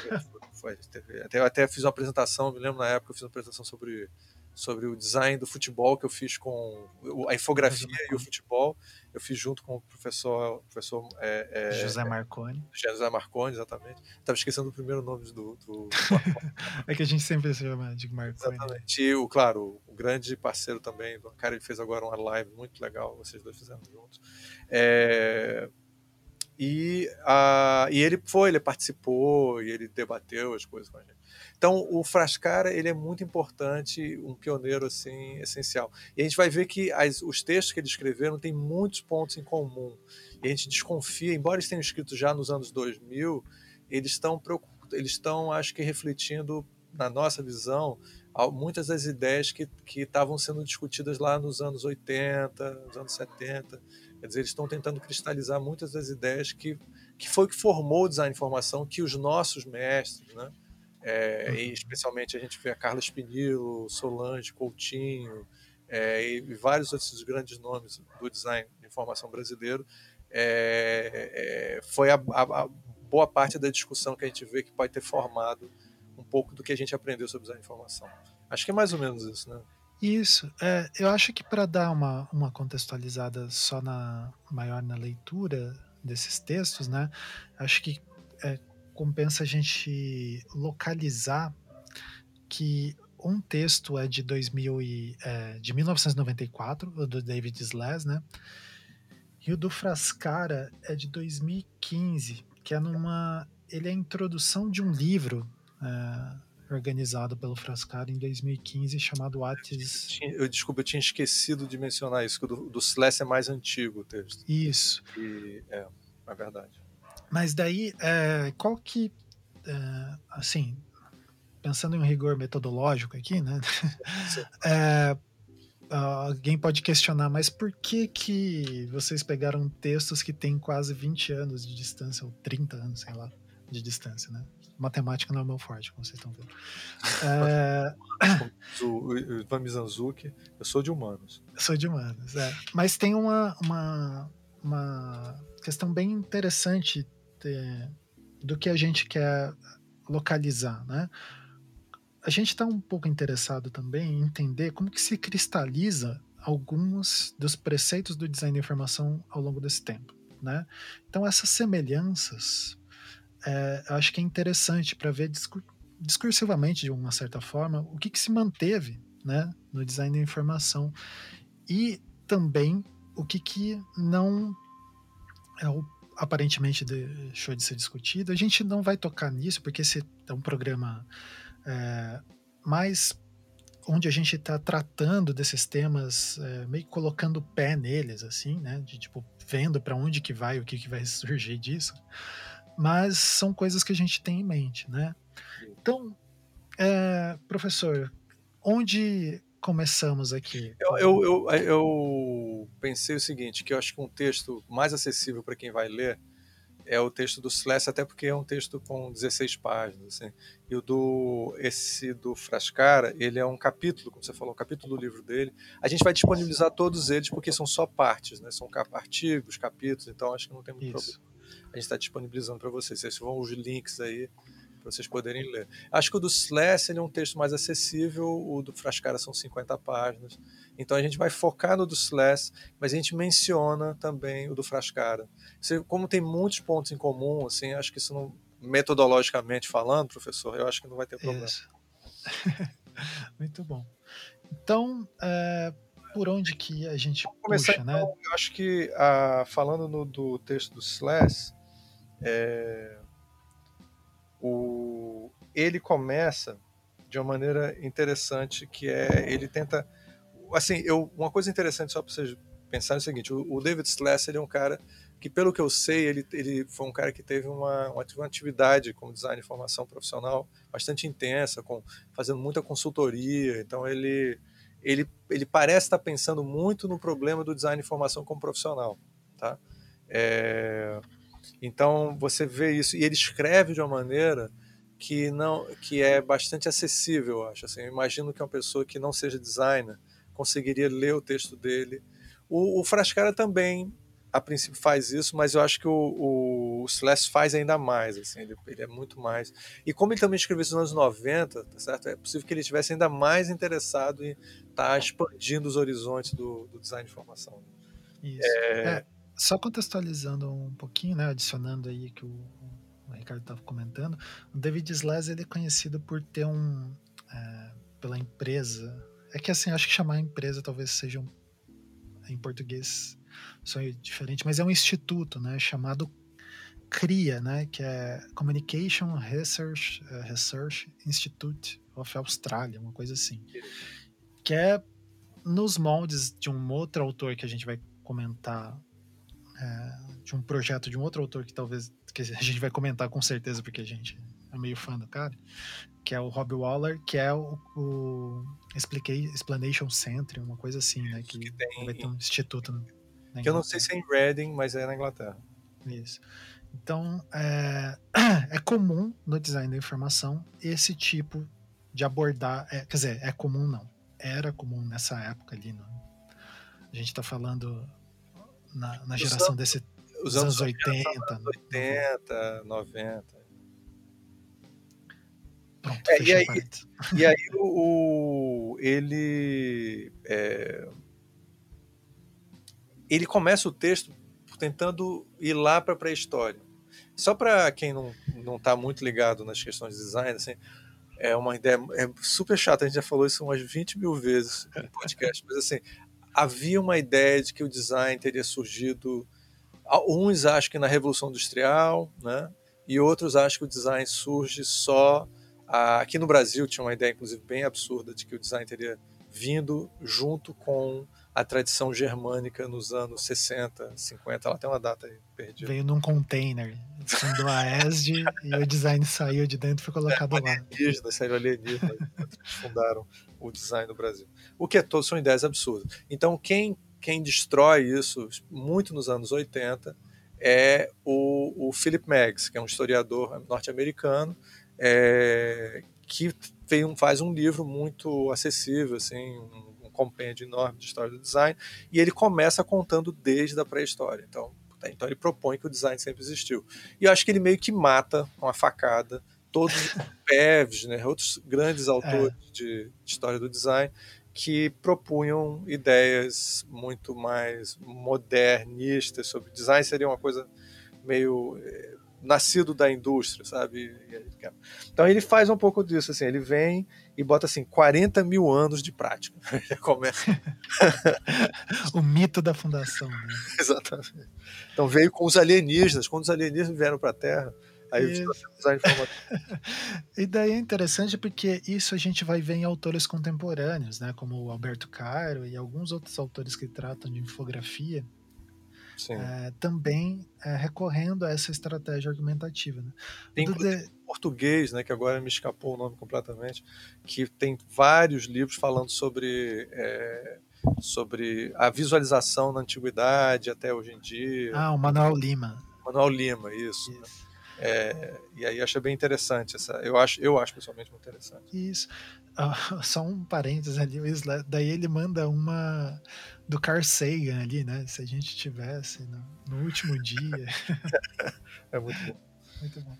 Speaker 2: foi, até, até fiz uma apresentação, me lembro na época, eu fiz uma apresentação sobre sobre o design do futebol que eu fiz com a infografia e o futebol. Eu fiz junto com o professor, professor é,
Speaker 1: é, José Marconi.
Speaker 2: José Marconi, exatamente. Estava esquecendo o primeiro nome do. do...
Speaker 1: é que a gente sempre se chama de Marconi.
Speaker 2: Exatamente. E, o, claro, o grande parceiro também, o cara, ele fez agora uma live muito legal, vocês dois fizeram juntos. É, e, a, e ele foi, ele participou e ele debateu as coisas com a gente. Então, o Frascara ele é muito importante, um pioneiro assim essencial. E a gente vai ver que as, os textos que ele escreveu têm muitos pontos em comum. E a gente desconfia, embora eles tenham escrito já nos anos 2000, eles estão eles estão, acho que, refletindo na nossa visão muitas das ideias que estavam sendo discutidas lá nos anos 80, nos anos 70. Quer dizer, eles estão tentando cristalizar muitas das ideias que, que foi que formou o design de informação, que os nossos mestres, né? É, e especialmente a gente vê a Carla Spinillo, Solange, Coutinho é, e, vários outros grandes nomes do design de informação brasileiro. É, é, foi a, a, a, boa parte da discussão que a gente vê que pode ter formado um pouco do que a gente aprendeu sobre design de informação. Acho que é mais ou menos isso, né?
Speaker 1: Isso. É, eu acho que para dar uma, uma contextualizada só na maior na leitura desses textos, né? Acho que é, compensa a gente localizar que um texto é de 2000 e, é, de 1994, o do David Sless, né? E o do Frascara é de 2015, que é numa ele é a introdução de um livro é, organizado pelo Frascara em 2015 chamado Atis.
Speaker 2: Eu, desculpa, eu tinha esquecido de mencionar isso, que o do, do Sless é mais antigo o texto.
Speaker 1: Isso.
Speaker 2: E, é, é verdade.
Speaker 1: Mas daí, é, qual que, é, assim, pensando em um rigor metodológico aqui, né? É, alguém pode questionar, mas por que que vocês pegaram textos que têm quase 20 anos de distância, ou 30 anos, sei lá, de distância, né? Matemática não é meu forte, como vocês estão vendo. É...
Speaker 2: o Ivan Mizanzuki, eu sou de humanos.
Speaker 1: Eu sou de humanos, é. Mas tem uma, uma, uma questão bem interessante de, do que a gente quer localizar, né? A gente está um pouco interessado também em entender como que se cristaliza alguns dos preceitos do design de informação ao longo desse tempo, né? Então essas semelhanças, é, acho que é interessante para ver discur discursivamente de uma certa forma o que, que se manteve, né, no design da informação e também o que que não é o aparentemente deixou de ser discutido. A gente não vai tocar nisso, porque esse é um programa é, mais onde a gente está tratando desses temas, é, meio colocando o pé neles, assim, né? De tipo, vendo para onde que vai, o que, que vai surgir disso. Mas são coisas que a gente tem em mente, né? Então, é, professor, onde começamos aqui?
Speaker 2: Eu, eu, eu, eu, pensei o seguinte, que eu acho que um texto mais acessível para quem vai ler é o texto do Sless, até porque é um texto com 16 páginas. Assim. E o do, esse do Frascara, ele é um capítulo, como você falou, um capítulo do livro dele. A gente vai disponibilizar todos eles porque são só partes, né? são artigos, capítulos, então acho que não tem muito Isso. problema. A gente está disponibilizando para vocês. Vocês vão os links aí para vocês poderem ler. Acho que o do Sless é um texto mais acessível, o do Frascara são 50 páginas. Então a gente vai focar no do Sless, mas a gente menciona também o do Frascara. Como tem muitos pontos em comum, assim, acho que isso não, metodologicamente falando, professor, eu acho que não vai ter problema.
Speaker 1: Muito bom. Então, é, por onde que a gente Vamos começar, puxa, né?
Speaker 2: então, né? Eu acho que, ah, falando no, do texto do Sless, é, o, ele começa de uma maneira interessante, que é ele tenta, assim, eu, uma coisa interessante só para vocês pensarem é o seguinte: o, o David Sless ele é um cara que, pelo que eu sei, ele, ele foi um cara que teve uma, uma atividade como design de formação profissional bastante intensa, com fazendo muita consultoria. Então ele ele, ele parece estar pensando muito no problema do design de formação como profissional, tá? É, então você vê isso e ele escreve de uma maneira que não que é bastante acessível, eu acho. Assim, eu imagino que uma pessoa que não seja designer conseguiria ler o texto dele. O, o Frascara também, a princípio, faz isso, mas eu acho que o, o o Celeste faz ainda mais, assim, ele, ele, é muito mais. E como ele também escreveu isso nos anos 90, tá certo? É possível que ele estivesse ainda mais interessado em estar tá expandindo os horizontes do, do design de informação.
Speaker 1: Isso. É... É, só contextualizando um pouquinho, né, adicionando aí que o, o Ricardo estava comentando, o David Slaz ele é conhecido por ter um é, pela empresa. É que assim, acho que chamar empresa talvez seja um, em português sonho diferente, mas é um instituto, né, chamado CRIA, né, que é Communication Research, uh, Research Institute of Australia, uma coisa assim, que é nos moldes de um outro autor que a gente vai comentar, é, de um projeto de um outro autor que talvez que a gente vai comentar com certeza porque a gente é meio fã do cara, que é o Rob Waller, que é o, o Explanation Center, uma coisa assim, né, que, que tem, vai ter um instituto
Speaker 2: que eu não sei se é em Reading, mas é na Inglaterra.
Speaker 1: Isso. Então, é, é comum no design da informação esse tipo de abordar. É, quer dizer, é comum não. Era comum nessa época ali. No, a gente está falando na, na geração anos, desse,
Speaker 2: os anos, anos 80. 80, 90.
Speaker 1: Pronto, é,
Speaker 2: e, aí, e aí o, o ele. É, ele começa o texto tentando ir lá para a pré-história. Só para quem não não está muito ligado nas questões de design, assim, é uma ideia é super chata. A gente já falou isso umas 20 mil vezes no podcast, mas assim havia uma ideia de que o design teria surgido. Uns acham que na Revolução Industrial, né? E outros acham que o design surge só. Aqui no Brasil tinha uma ideia, inclusive, bem absurda de que o design teria vindo junto com a tradição germânica nos anos 60, 50, ela tem uma data aí perdida.
Speaker 1: Veio num container, fundou a ESD e o design saiu de dentro e foi colocado é, lá.
Speaker 2: Alienígenas, saiu alienígenas, fundaram o design no Brasil. O que é todo, são ideias absurdas. Então, quem, quem destrói isso, muito nos anos 80, é o, o Philip Meggs, que é um historiador norte-americano, é, que faz um livro muito acessível, assim, um compêndio enorme de história do design, e ele começa contando desde a pré-história. Então, tá, então ele propõe que o design sempre existiu. E eu acho que ele meio que mata com a facada todos os Pevs, né, outros grandes autores é. de, de história do design, que propunham ideias muito mais modernistas sobre design seria uma coisa meio eh, nascido da indústria, sabe? Então ele faz um pouco disso, assim, ele vem e bota assim 40 mil anos de prática. começa.
Speaker 1: o mito da fundação. Né?
Speaker 2: Exatamente. Então veio com os alienígenas, quando os alienígenas vieram para a Terra, aí usar informação.
Speaker 1: e daí é interessante porque isso a gente vai ver em autores contemporâneos, né, como o Alberto Caro e alguns outros autores que tratam de infografia é, também é, recorrendo a essa estratégia argumentativa. Né?
Speaker 2: Tem de... português, né, que agora me escapou o nome completamente, que tem vários livros falando sobre, é, sobre a visualização na antiguidade até hoje em dia.
Speaker 1: Ah, o Manuel Lima.
Speaker 2: Manuel Lima, isso. Né? isso. Né? É, e aí acho bem interessante essa. Eu acho, eu acho pessoalmente muito interessante.
Speaker 1: Isso. Uh, só um parênteses ali, daí ele manda uma do Carl Sagan ali, né? Se a gente tivesse no, no último dia.
Speaker 2: é muito bom.
Speaker 1: Muito bom.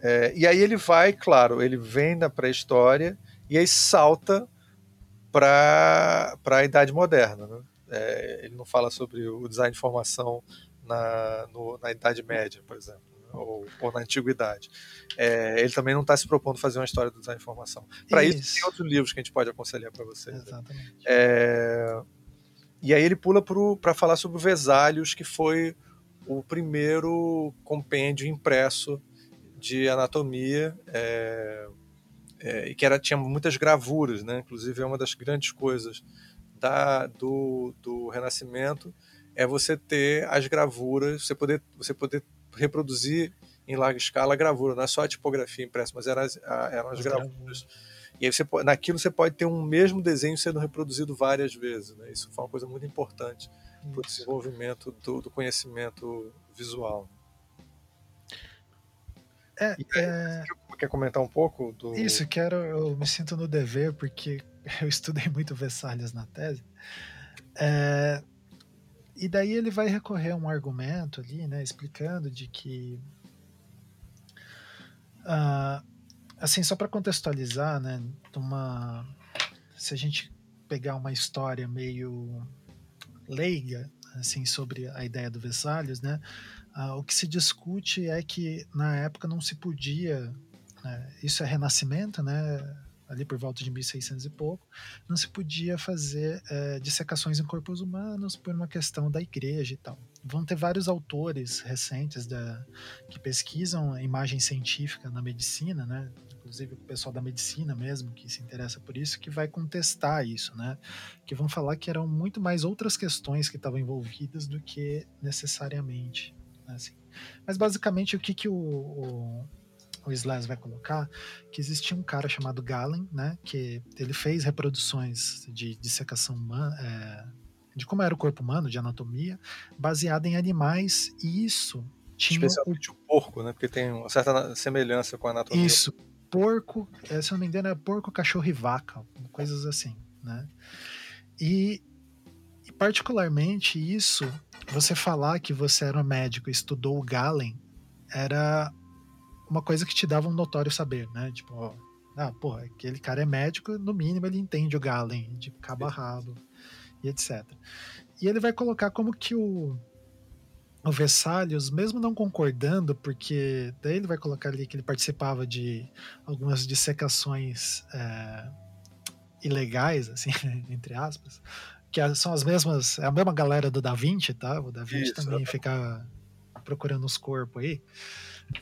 Speaker 2: É, e aí ele vai, claro, ele vem da pré-história e aí salta para a Idade Moderna. Né? É, ele não fala sobre o design de informação na, no, na Idade Média, por exemplo ou, ou na antiguidade. É, ele também não está se propondo fazer uma história do design de informação. Para isso. isso. tem outros livros que a gente pode aconselhar para vocês.
Speaker 1: Exatamente.
Speaker 2: É, e aí ele pula para falar sobre o Vesalius, que foi o primeiro compêndio impresso de anatomia é, é, e que era, tinha muitas gravuras, né? Inclusive é uma das grandes coisas da, do, do Renascimento é você ter as gravuras, você poder, você poder reproduzir em larga escala a gravura, não é só a tipografia impressa, mas eram as, eram as gravuras. E aí você naquilo você pode ter um mesmo desenho sendo reproduzido várias vezes. Né? Isso foi uma coisa muito importante para o desenvolvimento do, do, conhecimento visual.
Speaker 1: É, aí, é...
Speaker 2: Quer comentar um pouco do.
Speaker 1: Isso, quero. Eu me sinto no dever, porque eu estudei muito Vessalhas na tese. É, e daí ele vai recorrer a um argumento ali, né, explicando de que uh, assim só para contextualizar, né, uma se a gente pegar uma história meio leiga assim sobre a ideia do Vesalius, né, uh, o que se discute é que na época não se podia, né, isso é renascimento, né, ali por volta de 1600 e pouco, não se podia fazer é, dissecações em corpos humanos por uma questão da igreja e tal. Vão ter vários autores recentes da, que pesquisam a imagem científica na medicina, né? Inclusive o pessoal da medicina mesmo que se interessa por isso, que vai contestar isso, né? Que vão falar que eram muito mais outras questões que estavam envolvidas do que necessariamente. Né? Assim. Mas basicamente o que, que o, o o Slash vai colocar, que existia um cara chamado Galen, né, que ele fez reproduções de dissecação humana, é, de como era o corpo humano, de anatomia, baseada em animais, e isso tinha...
Speaker 2: Especialmente o, o porco, né, porque tem uma certa semelhança com a anatomia.
Speaker 1: Isso, porco, é, se eu não me engano é porco, cachorro e vaca, coisas assim, né, e, e particularmente isso, você falar que você era um médico e estudou o Galen, era uma coisa que te dava um notório saber, né? Tipo, ó, ah, porra, aquele cara é médico, no mínimo ele entende o Galen, de rabo, e etc. E ele vai colocar como que o, o Vesalius, mesmo não concordando, porque daí ele vai colocar ali que ele participava de algumas dissecações é, ilegais, assim, entre aspas, que são as mesmas, é a mesma galera do Da Vinci, tá? O Da Vinci Isso, também fica procurando os corpos aí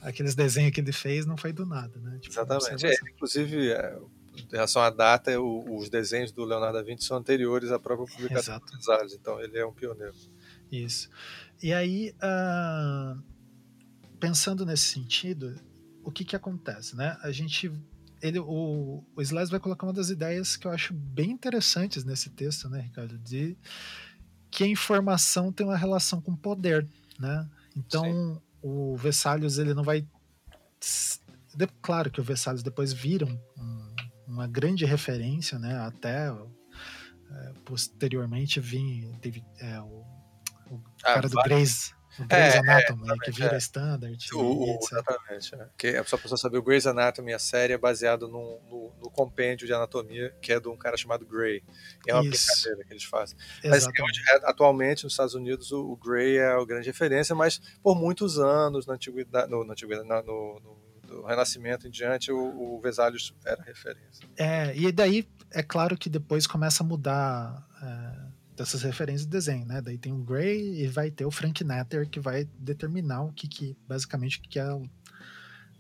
Speaker 1: aqueles desenhos que ele fez não foi do nada, né?
Speaker 2: Tipo, Exatamente. É, inclusive, é, em relação à data, o, os desenhos do Leonardo da Vinci são anteriores à própria publicação Exato. dos Ares, então ele é um pioneiro.
Speaker 1: Isso. E aí, uh, pensando nesse sentido, o que que acontece, né? A gente ele, o, o Slice vai colocar uma das ideias que eu acho bem interessantes nesse texto, né, Ricardo, de que a informação tem uma relação com poder, né? Então, Sim o Vesalius ele não vai claro que o Vesalius depois vira um, uma grande referência, né? Até é, posteriormente vim teve é, o, o ah, cara do Grey's o Grey's é, Anatomy, é, que vira é. standard.
Speaker 2: O, exatamente. É. Que é só para saber, o Grey's Anatomy, a série é baseada no, no, no, compêndio de anatomia, que é de um cara chamado Grey. É uma Isso. brincadeira que eles fazem. Mas é, atualmente, nos Estados Unidos, o, o Grey é a grande referência, mas por muitos anos, na antiguidade, no, na antiguidade, no, no do Renascimento em diante, o, o Vesalius era referência.
Speaker 1: É, e daí é claro que depois começa a mudar é, dessas referências de desenho, né? Daí tem o Gray e vai ter o Frank Netter que vai determinar o que, que basicamente que é a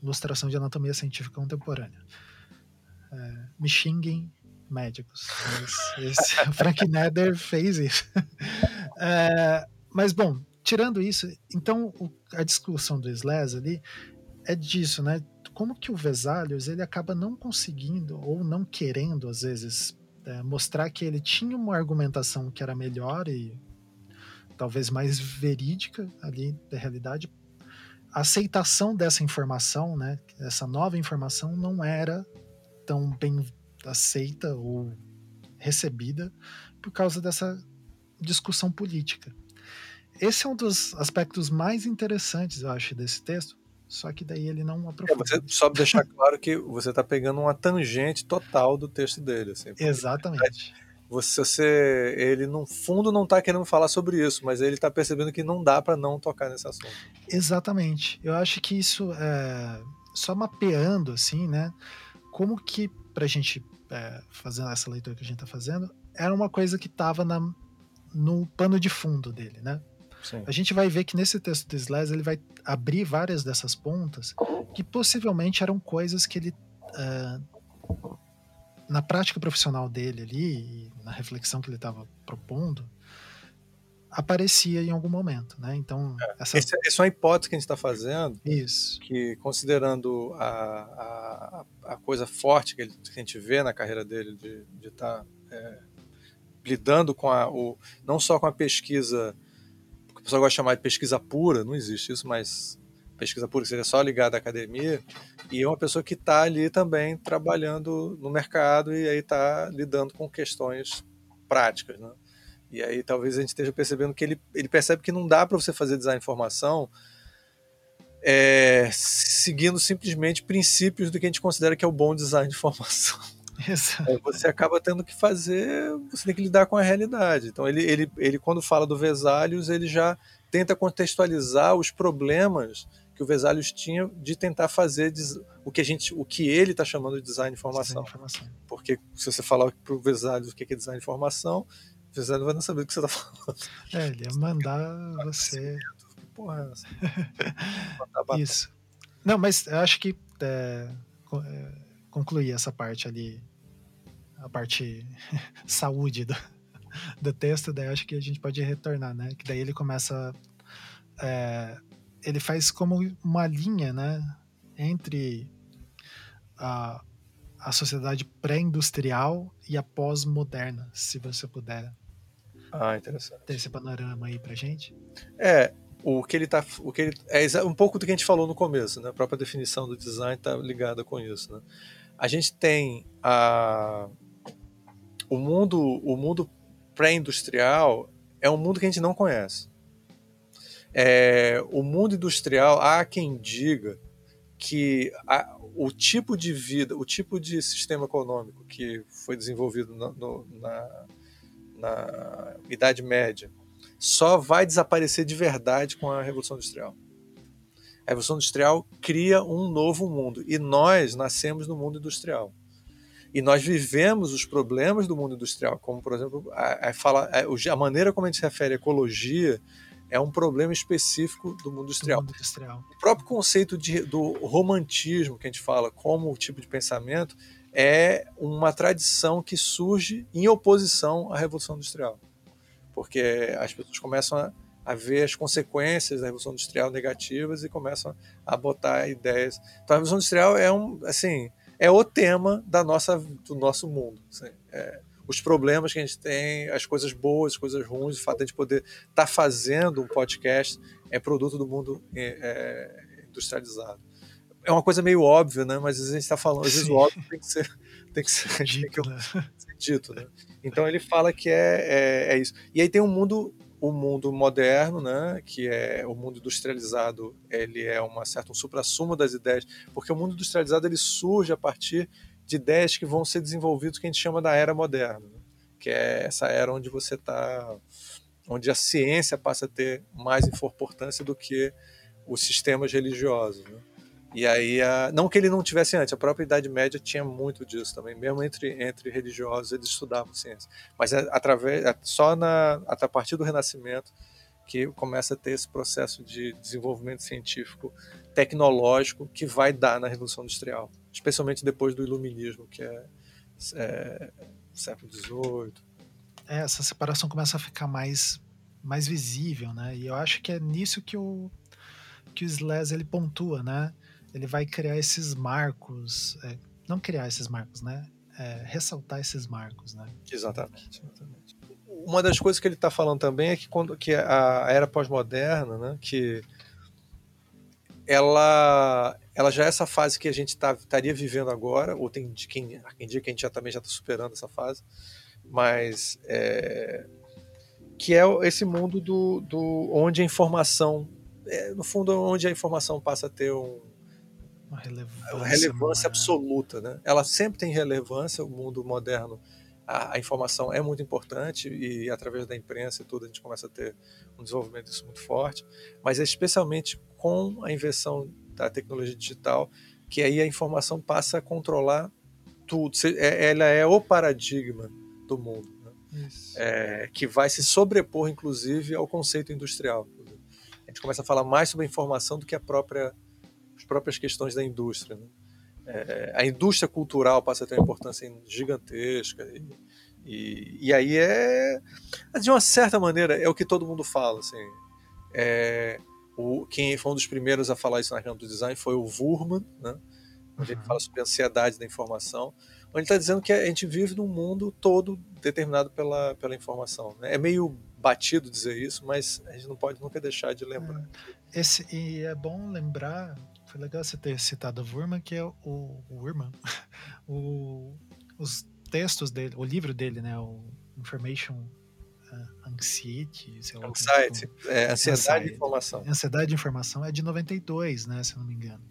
Speaker 1: ilustração de anatomia científica contemporânea. É, me xinguem médicos. Mas esse, Frank Netter fez isso. É, mas bom, tirando isso, então o, a discussão do Slez ali é disso, né? Como que o Vesalius ele acaba não conseguindo ou não querendo às vezes é, mostrar que ele tinha uma argumentação que era melhor e talvez mais verídica ali da realidade. A aceitação dessa informação, né, essa nova informação, não era tão bem aceita ou recebida por causa dessa discussão política. Esse é um dos aspectos mais interessantes, eu acho, desse texto, só que daí ele não aprofunda.
Speaker 2: É, você só deixar claro que você está pegando uma tangente total do texto dele. Assim,
Speaker 1: Exatamente.
Speaker 2: Você, você, ele no fundo não está querendo falar sobre isso, mas ele está percebendo que não dá para não tocar nesse assunto.
Speaker 1: Exatamente. Eu acho que isso é, só mapeando assim, né? Como que para a gente é, fazer essa leitura que a gente está fazendo era uma coisa que estava no pano de fundo dele, né? Sim. A gente vai ver que nesse texto do Slaz ele vai abrir várias dessas pontas que possivelmente eram coisas que ele uh, na prática profissional dele ali, na reflexão que ele estava propondo, aparecia em algum momento, né? Então
Speaker 2: é, essa... Essa é uma hipótese que a gente está fazendo.
Speaker 1: Isso.
Speaker 2: Que considerando a, a, a, coisa forte que, ele, que, a gente vê na carreira dele de estar tá, é, lidando com a, o, não só com a pesquisa pessoal gosta de chamar de pesquisa pura, não existe isso, mas pesquisa pura seria só ligada à academia, e é uma pessoa que está ali também trabalhando no mercado e aí está lidando com questões práticas, né? E aí talvez a gente esteja percebendo que ele, ele percebe que não dá para você fazer design de informação é, seguindo simplesmente princípios do que a gente considera que é o bom design de informação. Exato. Você acaba tendo que fazer, você tem que lidar com a realidade. Então ele, ele, ele quando fala do Vesalius, ele já tenta contextualizar os problemas que o Vesalius tinha de tentar fazer o que a gente, o que ele está chamando de design de informação. Porque se você falar para o Vesalius o que é design de informação, o Vesalius vai não saber o que você está falando.
Speaker 1: É, ele ia mandar você. Porra é? Isso. Não, mas eu acho que é, é, concluir essa parte ali, a parte saúde do, do texto, daí acho que a gente pode retornar, né? Que daí ele começa é, ele faz como uma linha, né, entre a, a sociedade pré-industrial e a pós-moderna, se você puder.
Speaker 2: Ah, interessante.
Speaker 1: Ter esse panorama aí pra gente.
Speaker 2: É, o que ele tá, o que ele é um pouco do que a gente falou no começo, né? A própria definição do design está ligada com isso, né? A gente tem a o mundo, o mundo pré-industrial é um mundo que a gente não conhece. É, o mundo industrial, há quem diga que a, o tipo de vida, o tipo de sistema econômico que foi desenvolvido na, no, na, na Idade Média só vai desaparecer de verdade com a Revolução Industrial. A Revolução Industrial cria um novo mundo e nós nascemos no mundo industrial. E nós vivemos os problemas do mundo industrial, como, por exemplo, a, a, fala, a, a maneira como a gente se refere à ecologia é um problema específico do mundo industrial. mundo industrial. O próprio conceito de, do romantismo que a gente fala como tipo de pensamento é uma tradição que surge em oposição à Revolução Industrial. Porque as pessoas começam a, a ver as consequências da Revolução Industrial negativas e começam a botar ideias. Então a Revolução Industrial é um, assim, é o tema da nossa, do nosso mundo. Assim, é, os problemas que a gente tem, as coisas boas, as coisas ruins, o fato de a gente poder estar tá fazendo um podcast é produto do mundo é, é, industrializado. É uma coisa meio óbvia, né? Mas às vezes a gente está falando, às vezes o óbvio tem que ser, tem que ser, dito, tem que né? ser dito, né? Então ele fala que é, é, é isso. E aí tem um mundo o mundo moderno, né, que é o mundo industrializado, ele é uma certa um suprassumo das ideias, porque o mundo industrializado ele surge a partir de ideias que vão ser desenvolvidas que a gente chama da era moderna, né? que é essa era onde você está, onde a ciência passa a ter mais importância do que os sistemas religiosos. Né? E aí, a, não que ele não tivesse antes, a própria Idade Média tinha muito disso também, mesmo entre, entre religiosos eles estudavam ciência. Mas é, através, é só na, a partir do Renascimento que começa a ter esse processo de desenvolvimento científico tecnológico que vai dar na Revolução Industrial especialmente depois do Iluminismo, que é, é século XVIII.
Speaker 1: É, essa separação começa a ficar mais, mais visível, né? E eu acho que é nisso que o, que o Slez ele pontua, né? Ele vai criar esses marcos, é, não criar esses marcos, né? É, ressaltar esses marcos, né?
Speaker 2: Exatamente, exatamente. Uma das coisas que ele está falando também é que quando que a era pós-moderna, né? Que ela ela já é essa fase que a gente tá, estaria vivendo agora, ou tem quem, quem dia que a gente já também já está superando essa fase, mas é, que é esse mundo do, do onde a informação, é, no fundo, onde a informação passa a ter um,
Speaker 1: uma relevância,
Speaker 2: uma relevância absoluta, né? Ela sempre tem relevância, o mundo moderno a, a, informação é muito importante e através da imprensa e tudo a gente começa a ter um desenvolvimento disso muito forte, mas é especialmente com a invenção da tecnologia digital que aí a informação passa a controlar tudo. É, ela é o paradigma do mundo, né? é, que vai se sobrepor, inclusive, ao conceito industrial. A gente começa a falar mais sobre a informação do que a própria, as próprias questões da indústria. Né? é, a indústria cultural passa a ter uma importância gigantesca. E, e, e, aí é, de uma certa maneira, é o que todo mundo fala. Assim, é, o, quem foi um dos primeiros a falar isso na campo do design foi o Wurman, né? onde uhum. ele fala sobre a ansiedade da informação, onde ele está dizendo que a gente vive num mundo todo determinado pela, pela informação. Né? É meio batido dizer isso, mas a gente não pode nunca deixar de lembrar.
Speaker 1: É. Esse, e é bom lembrar foi legal você ter citado o Wurman, que é o, o Wurman. o, os textos dele, o livro dele, né? O Information anxiety, sei lá.
Speaker 2: Anxiety, é, ansiedade de informação.
Speaker 1: Ansiedade de informação é de 92, né, se eu não me engano.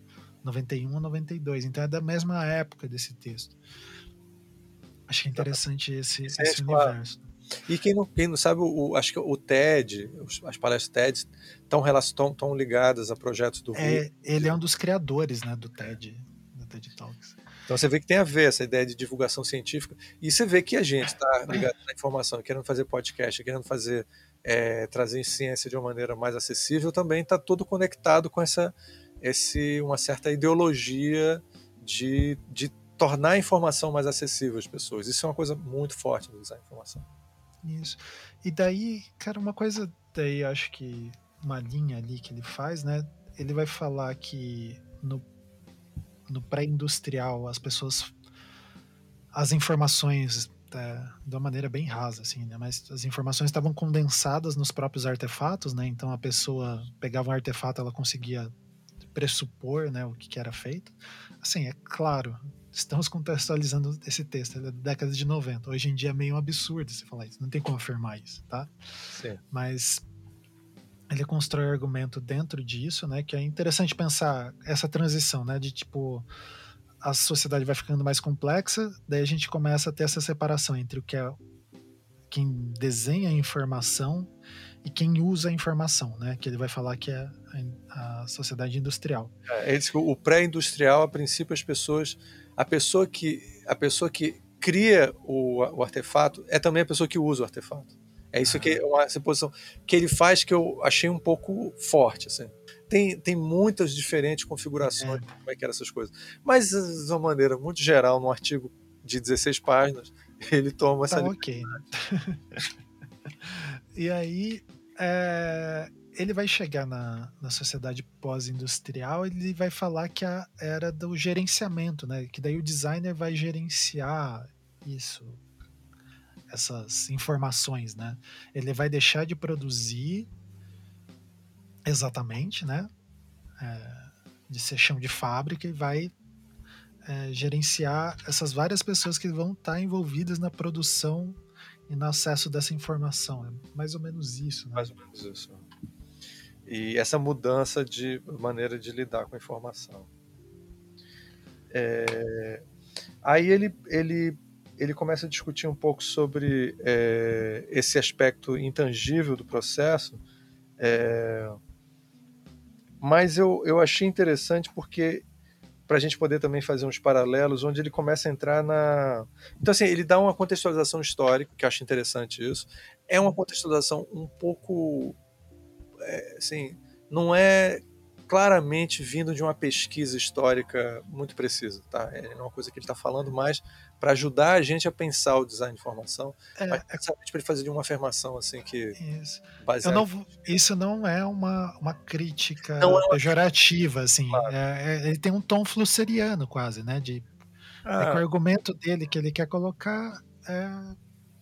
Speaker 1: 91 a 92, então é da mesma época desse texto. Achei interessante esse, esse, esse universo.
Speaker 2: E quem não, quem não sabe, o, acho que o TED, as palestras TED estão, estão, estão ligadas a projetos do
Speaker 1: é, Ele é um dos criadores né, do TED, do TED Talks.
Speaker 2: Então você vê que tem a ver essa ideia de divulgação científica. E você vê que a gente está ligado na informação, querendo fazer podcast, querendo fazer é, trazer ciência de uma maneira mais acessível, também está todo conectado com essa esse, uma certa ideologia de, de tornar a informação mais acessível às pessoas. Isso é uma coisa muito forte no design de informação.
Speaker 1: Isso. E daí, cara, uma coisa daí, acho que uma linha ali que ele faz, né? Ele vai falar que no no pré-industrial, as pessoas. As informações, é, de uma maneira bem rasa, assim, né? Mas as informações estavam condensadas nos próprios artefatos, né? Então a pessoa pegava um artefato, ela conseguia pressupor, né, o que, que era feito. Assim, é claro, estamos contextualizando esse texto, ele é da década de 90. Hoje em dia é meio um absurdo você falar isso, não tem como afirmar isso, tá?
Speaker 2: Sim.
Speaker 1: Mas ele constrói argumento dentro disso, né? Que é interessante pensar essa transição, né? De tipo a sociedade vai ficando mais complexa, daí a gente começa a ter essa separação entre o que é quem desenha a informação e quem usa a informação, né? Que ele vai falar que é a, sociedade industrial.
Speaker 2: É, ele diz que o pré-industrial, a princípio, as pessoas, a pessoa que a pessoa que cria o, o artefato é também a pessoa que usa o artefato. É isso que é uma posição que ele faz que eu achei um pouco forte, assim. Tem, tem muitas diferentes configurações é. como é que eram essas coisas. Mas de uma maneira muito geral, num artigo de 16 páginas, ele toma essa
Speaker 1: tá, ok. e aí é, ele vai chegar na, na sociedade pós-industrial, ele vai falar que a era do gerenciamento, né? Que daí o designer vai gerenciar isso, essas informações, né? Ele vai deixar de produzir exatamente, né? É, de ser chão de fábrica e vai é, gerenciar essas várias pessoas que vão estar envolvidas na produção e no acesso dessa informação. É mais ou menos isso. Né?
Speaker 2: Mais ou menos isso. E essa mudança de maneira de lidar com a informação. É... Aí ele, ele ele começa a discutir um pouco sobre é, esse aspecto intangível do processo, é, mas eu, eu achei interessante porque para a gente poder também fazer uns paralelos, onde ele começa a entrar na. Então, assim, ele dá uma contextualização histórica, que eu acho interessante isso. É uma contextualização um pouco. É, assim, não é claramente vindo de uma pesquisa histórica muito precisa, tá? É uma coisa que ele está falando mais para ajudar a gente a pensar o design de informação, é, mas exatamente para ele fazer de uma afirmação assim que
Speaker 1: isso. Não, isso não é uma, uma crítica é pejorativa, assim. Claro. É, é, ele tem um tom flusseriano quase, né? De, ah. é que o argumento dele que ele quer colocar é,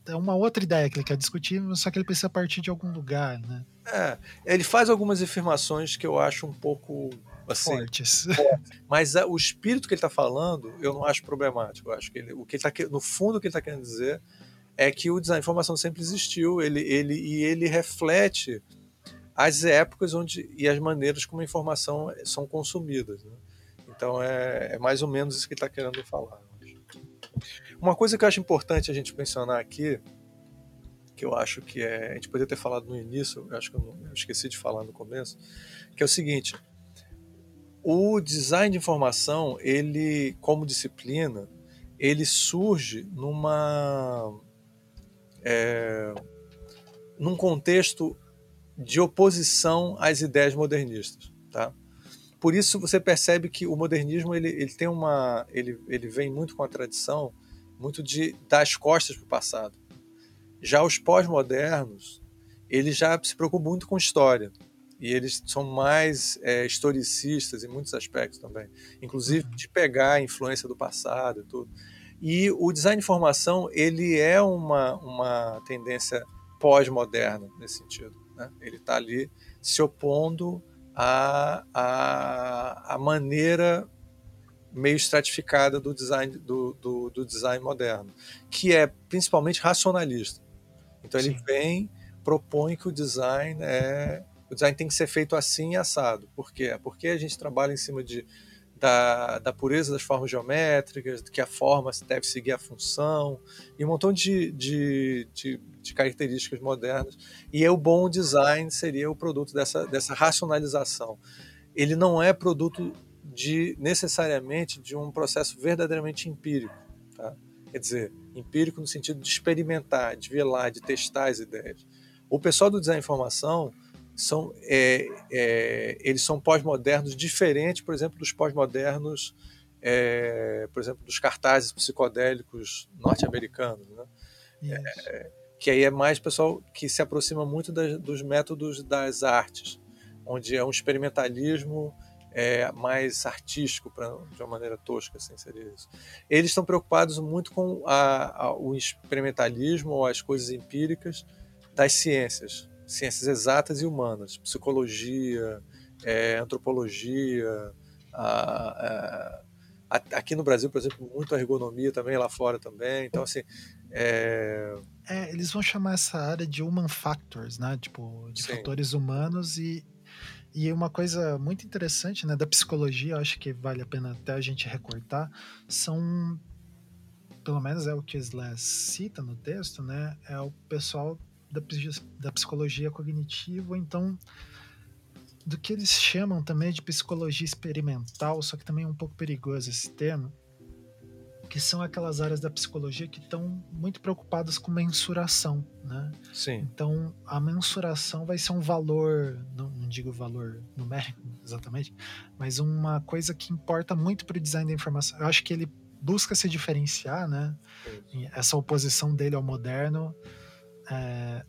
Speaker 1: é uma outra ideia que ele quer discutir, só que ele precisa partir de algum lugar, né?
Speaker 2: É, ele faz algumas afirmações que eu acho um pouco assim,
Speaker 1: fortes.
Speaker 2: Mas a, o espírito que ele está falando, eu não acho problemático. Eu acho que ele, o que ele tá, no fundo o que ele está querendo dizer é que o design de informação sempre existiu, ele, ele e ele reflete as épocas onde e as maneiras como a informação são consumidas. Né? Então é, é, mais ou menos isso que ele está querendo falar. Uma coisa que eu acho importante a gente mencionar aqui, que eu acho que é, a gente poderia ter falado no início, eu acho que eu, não, eu esqueci de falar no começo, que é o seguinte: o design de informação, ele, como disciplina, ele surge numa é, num contexto de oposição às ideias modernistas, tá? Por isso você percebe que o modernismo ele, ele tem uma ele, ele vem muito com a tradição muito de dar as costas para o passado. Já os pós-modernos eles já se preocupam muito com história e eles são mais é, historicistas em muitos aspectos também, inclusive uhum. de pegar a influência do passado e tudo. E o design de informação ele é uma, uma tendência pós-moderna nesse sentido. Né? Ele está ali se opondo à, à, à maneira meio estratificada do design, do, do, do design moderno, que é principalmente racionalista. Então ele Sim. vem, propõe que o design é o design tem que ser feito assim e assado. Por quê? Porque a gente trabalha em cima de da, da, pureza das formas geométricas, que a forma deve seguir a função, e um montão de, de, de, de características modernas. E o bom design seria o produto dessa, dessa racionalização. Ele não é produto de necessariamente de um processo verdadeiramente empírico. Tá? Quer dizer, empírico no sentido de experimentar, de lá, de testar as ideias. O pessoal do design informação são, é, é, eles são pós-modernos diferentes, por exemplo, dos pós-modernos, é, por exemplo, dos cartazes psicodélicos norte-americanos, né? É, que aí é mais pessoal que se aproxima muito das, dos métodos das artes, onde é um experimentalismo é, mais artístico, pra, de uma maneira tosca, assim, seria isso. Eles estão preocupados muito com a, a, o experimentalismo ou as coisas empíricas das ciências, ciências exatas e humanas, psicologia, é, antropologia, a, aqui no Brasil, por exemplo, muito a ergonomia também, lá fora também. Então, assim. É...
Speaker 1: É, eles vão chamar essa área de human factors, né? Tipo, de Sim. fatores humanos e e uma coisa muito interessante né, da psicologia, acho que vale a pena até a gente recortar, são, pelo menos é o que Slas cita no texto, né, é o pessoal da, da psicologia cognitiva, então do que eles chamam também de psicologia experimental, só que também é um pouco perigoso esse termo, que são aquelas áreas da psicologia que estão muito preocupadas com mensuração, né?
Speaker 2: Sim.
Speaker 1: Então, a mensuração vai ser um valor, não, não digo valor numérico exatamente, mas uma coisa que importa muito para o design da informação. Eu acho que ele busca se diferenciar, né? Essa oposição dele ao moderno é,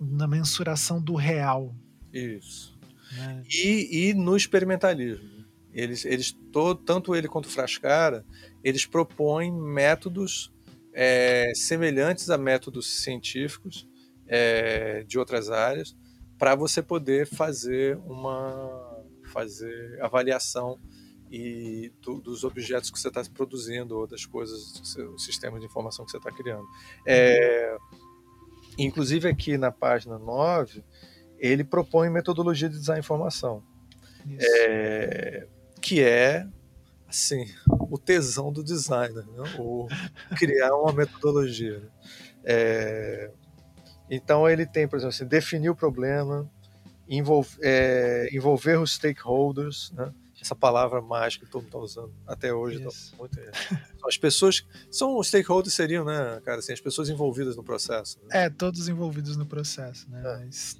Speaker 1: na mensuração do real.
Speaker 2: Isso. Né? E, e no experimentalismo. Eles, eles todo, tanto ele quanto o Frascara, eles propõem métodos é, semelhantes a métodos científicos é, de outras áreas para você poder fazer uma fazer avaliação e do, dos objetos que você está produzindo ou das coisas, o sistema de informação que você está criando. É, inclusive aqui na página 9, ele propõe metodologia de design informação. É, que é assim o tesão do designer, né? o criar uma metodologia. Né? É, então ele tem, por exemplo, assim, definir o problema, envolver, é, envolver os stakeholders, né? essa palavra mágica que todo mundo está usando até hoje. Tá muito, as pessoas são os stakeholders seriam, né, cara, assim, as pessoas envolvidas no processo.
Speaker 1: Né? É, todos envolvidos no processo, né? É. Mas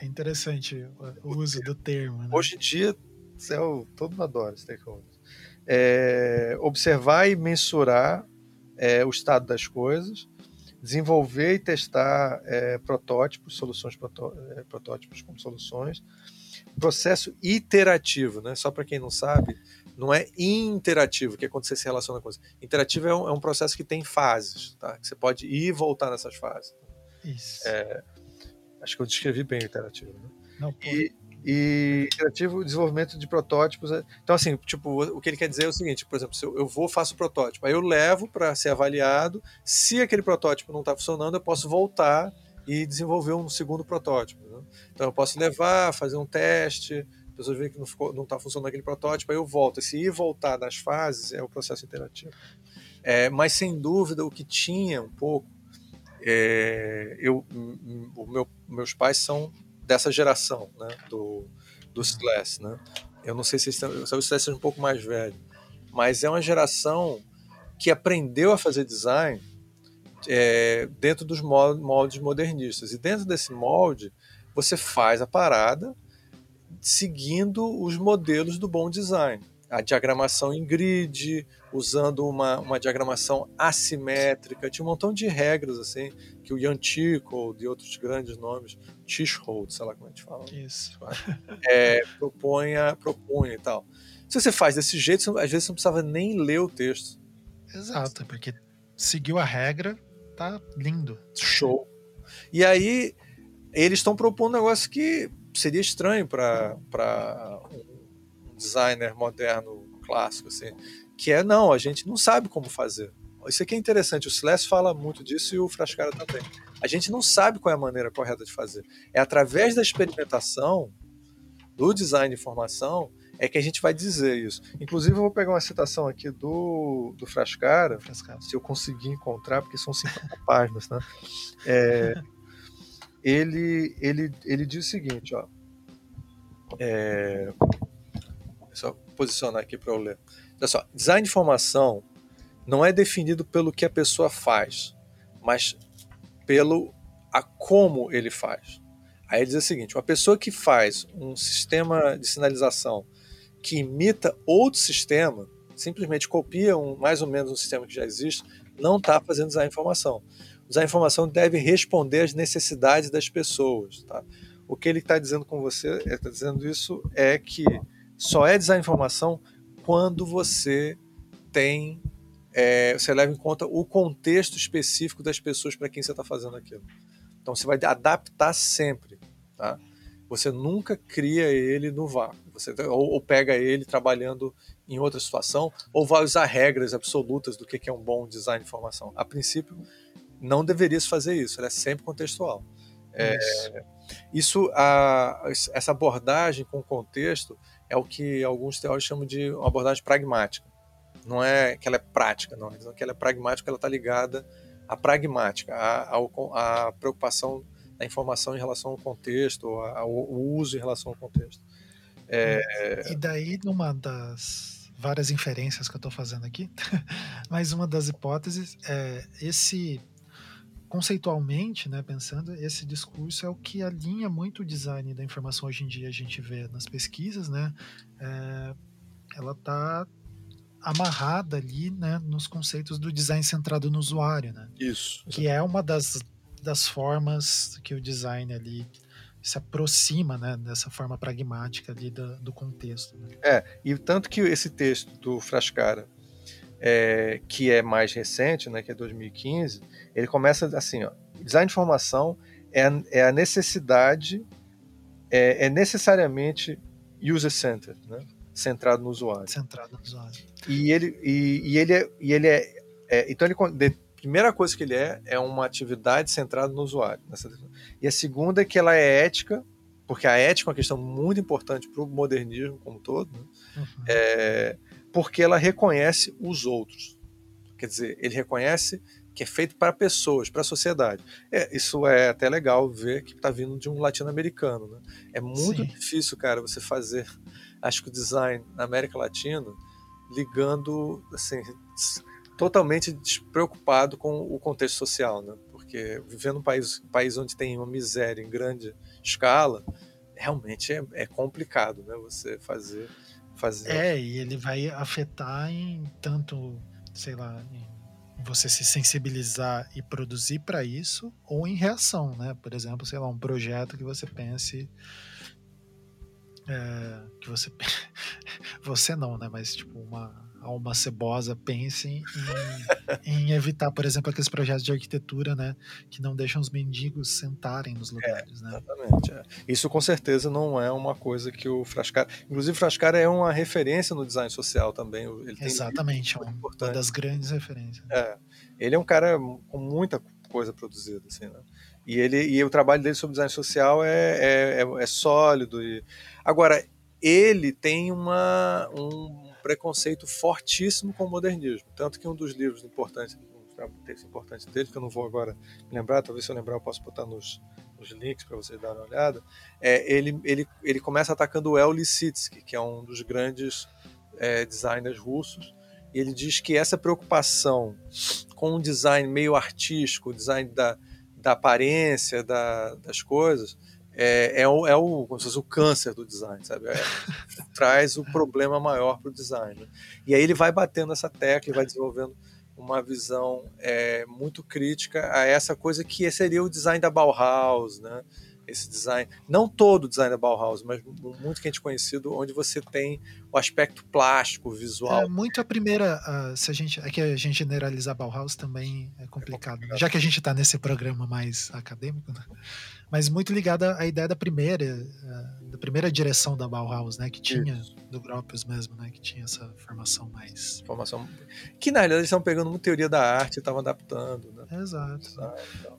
Speaker 1: é interessante o, o uso do termo. Né?
Speaker 2: Hoje em dia céu, todo mundo adora stakeholders. É, observar e mensurar é, o estado das coisas, desenvolver e testar é, protótipos, soluções protó é, protótipos como soluções, processo iterativo, né? Só para quem não sabe, não é interativo, que é quando você se relaciona com coisa. Interativo é um, é um, processo que tem fases, tá? Que você pode ir e voltar nessas fases.
Speaker 1: Isso.
Speaker 2: É, acho que eu descrevi bem o interativo. Né? Não, e, e criativo desenvolvimento de protótipos. É, então, assim, tipo, o que ele quer dizer é o seguinte: por exemplo, se eu vou, faço o protótipo, aí eu levo para ser avaliado. Se aquele protótipo não está funcionando, eu posso voltar e desenvolver um segundo protótipo. Né? Então, eu posso levar, fazer um teste, as pessoas veem que não está funcionando aquele protótipo, aí eu volto. Esse ir voltar nas fases é o processo interativo. É, mas, sem dúvida, o que tinha um pouco. É, eu, o meu, meus pais são dessa geração, né? Do, do Slash, né? Eu não sei se talvez o Slash seja um pouco mais velho, mas é uma geração que aprendeu a fazer design é, dentro dos moldes modernistas. E dentro desse molde, você faz a parada seguindo os modelos do bom design a diagramação em grid, usando uma, uma diagramação assimétrica, tinha um montão de regras assim que o Jan Tickle e outros grandes nomes, Tischhold, sei lá como a gente fala,
Speaker 1: isso,
Speaker 2: é, propunha e tal. Se você faz desse jeito, às vezes você não precisava nem ler o texto.
Speaker 1: Exato, porque seguiu a regra, tá lindo.
Speaker 2: Show. E aí eles estão propondo um negócio que seria estranho para designer moderno clássico, assim, que é não, a gente não sabe como fazer. Isso aqui é interessante, o Celeste fala muito disso e o Frascara também. A gente não sabe qual é a maneira correta de fazer. É através da experimentação do design de informação é que a gente vai dizer isso. Inclusive, eu vou pegar uma citação aqui do, do Frascara, Frascara. se eu conseguir encontrar, porque são 50 páginas, né? É, ele, ele, ele diz o seguinte, ó. É, só posicionar aqui para eu ler. Olha só, design de informação não é definido pelo que a pessoa faz, mas pelo a como ele faz. Aí ele diz o seguinte: uma pessoa que faz um sistema de sinalização que imita outro sistema, simplesmente copia um, mais ou menos um sistema que já existe, não está fazendo design de informação. Design de informação deve responder às necessidades das pessoas. Tá? O que ele está dizendo com você, está dizendo isso, é que só é design de informação quando você tem, é, você leva em conta o contexto específico das pessoas para quem você está fazendo aquilo. Então você vai adaptar sempre. Tá? Você nunca cria ele no vácuo. Você ou, ou, pega ele trabalhando em outra situação, ou vai usar regras absolutas do que é um bom design de informação. A princípio, não deveria se fazer isso. Ele é sempre contextual. É, isso, a, essa abordagem com contexto é o que alguns teóricos chamam de uma abordagem pragmática. Não é que ela é prática, não. É que ela é pragmática, ela está ligada à pragmática, à, à, à preocupação a informação em relação ao contexto, ao, uso em relação ao contexto.
Speaker 1: É... E daí, numa das várias inferências que eu estou fazendo aqui, mas uma das hipóteses é esse conceitualmente, né, pensando, esse discurso é o que alinha muito o design da informação hoje em dia. A gente vê nas pesquisas, né, é, ela está amarrada ali, né, nos conceitos do design centrado no usuário, né?
Speaker 2: Isso.
Speaker 1: Que é uma das das formas que o design ali se aproxima né, dessa forma pragmática ali do, do contexto. Né?
Speaker 2: É, e tanto que esse texto do Frascara, é, que é mais recente, né, que é 2015, ele começa assim, ó, design de informação é, é a necessidade, é, é necessariamente user-centered, né, centrado no usuário.
Speaker 1: Centrado no usuário.
Speaker 2: E ele, e, e ele, é, e ele é, é então ele primeira coisa que ele é é uma atividade centrada no usuário. E a segunda é que ela é ética, porque a ética é uma questão muito importante para o modernismo como um todo, né? uhum. é, porque ela reconhece os outros. Quer dizer, ele reconhece que é feito para pessoas, para a sociedade. É, isso é até legal ver que está vindo de um latino-americano. Né? É muito Sim. difícil, cara, você fazer, acho que o design na América Latina ligando, assim, totalmente despreocupado com o contexto social, né? Porque viver num país, país onde tem uma miséria em grande escala, realmente é, é complicado, né? Você fazer, fazer.
Speaker 1: É, e ele vai afetar em tanto, sei lá, em você se sensibilizar e produzir para isso, ou em reação, né? Por exemplo, sei lá, um projeto que você pense é, que você você não, né? Mas tipo uma alma cebosa pensem em, em, evitar, por exemplo, aqueles projetos de arquitetura, né, que não deixam os mendigos sentarem nos é, lugares,
Speaker 2: é,
Speaker 1: né?
Speaker 2: Exatamente. É. Isso com certeza não é uma coisa que o Frascara, inclusive o Frascara é uma referência no design social também. Ele
Speaker 1: exatamente, é uma, uma das grandes referências.
Speaker 2: É. Ele é um cara com muita coisa produzida, assim, né? E ele e o trabalho dele sobre design social é, é, é, é sólido. E... Agora, ele tem uma, um preconceito fortíssimo com o modernismo. Tanto que um dos livros importantes, um texto importante dele, que eu não vou agora lembrar, talvez se eu lembrar eu posso botar nos, nos links para vocês darem uma olhada, é, ele, ele, ele começa atacando o El Lissitsky, que é um dos grandes é, designers russos, e ele diz que essa preocupação com um design meio artístico, o design da, da aparência da, das coisas, é, é, o, é o, como se fosse o câncer do design, sabe? É, traz o problema maior para o design. Né? E aí ele vai batendo essa tecla e vai desenvolvendo uma visão é, muito crítica a essa coisa que seria o design da Bauhaus, né? Esse design, não todo o design da Bauhaus, mas muito quente conhecido, onde você tem o aspecto plástico, visual.
Speaker 1: É muito a primeira, uh, se a gente, é que a gente generalizar Bauhaus também é complicado, é complicado. já que a gente está nesse programa mais acadêmico, né? mas muito ligada à ideia da primeira, uh, da primeira direção da Bauhaus, né, que tinha Isso. do Gropius mesmo, né, que tinha essa formação mais,
Speaker 2: formação que na realidade eles estão pegando uma teoria da arte e estavam adaptando, né?
Speaker 1: Exato. Então.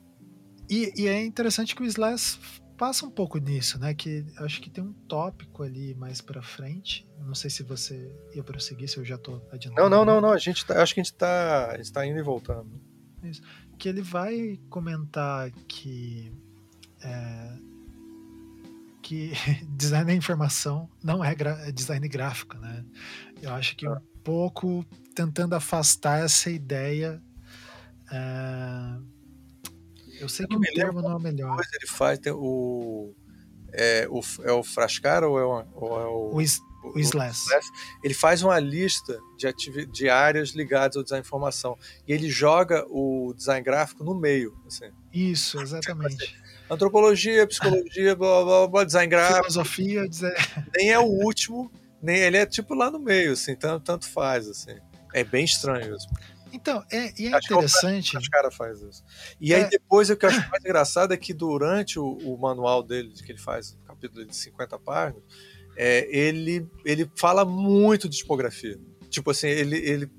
Speaker 1: E, e, é interessante que o Slash passa um pouco nisso, né? Que acho que tem um tópico ali mais para frente. não sei se você ia prosseguir, se eu já tô adiantando.
Speaker 2: Não, não, não, não. A gente tá, acho que a gente tá, a gente tá indo e voltando.
Speaker 1: Isso. Que ele vai comentar que é, que design da informação não é, é design gráfico, né? Eu acho que um ah. pouco tentando afastar essa ideia. É, eu sei que o termo não é o melhor.
Speaker 2: Coisa ele faz tem o é o, é o Frascara ou é o, ou é o,
Speaker 1: o, is, o, o Slash.
Speaker 2: Ele faz uma lista de, de áreas ligadas ao design de informação e ele joga o design gráfico no meio. Assim.
Speaker 1: Isso, exatamente.
Speaker 2: Antropologia, psicologia, blá, blá, blá, design gráfico.
Speaker 1: Filosofia, design...
Speaker 2: Nem é o último, nem ele é tipo lá no meio, assim, tanto, tanto faz, assim. É bem estranho isso.
Speaker 1: Então, é, e é acho interessante.
Speaker 2: Os caras faz isso. E é... aí depois o que eu acho mais engraçado é que durante o, o manual dele, que ele faz, um capítulo de 50 páginas, é, ele, ele fala muito de tipografia. Tipo assim, ele, ele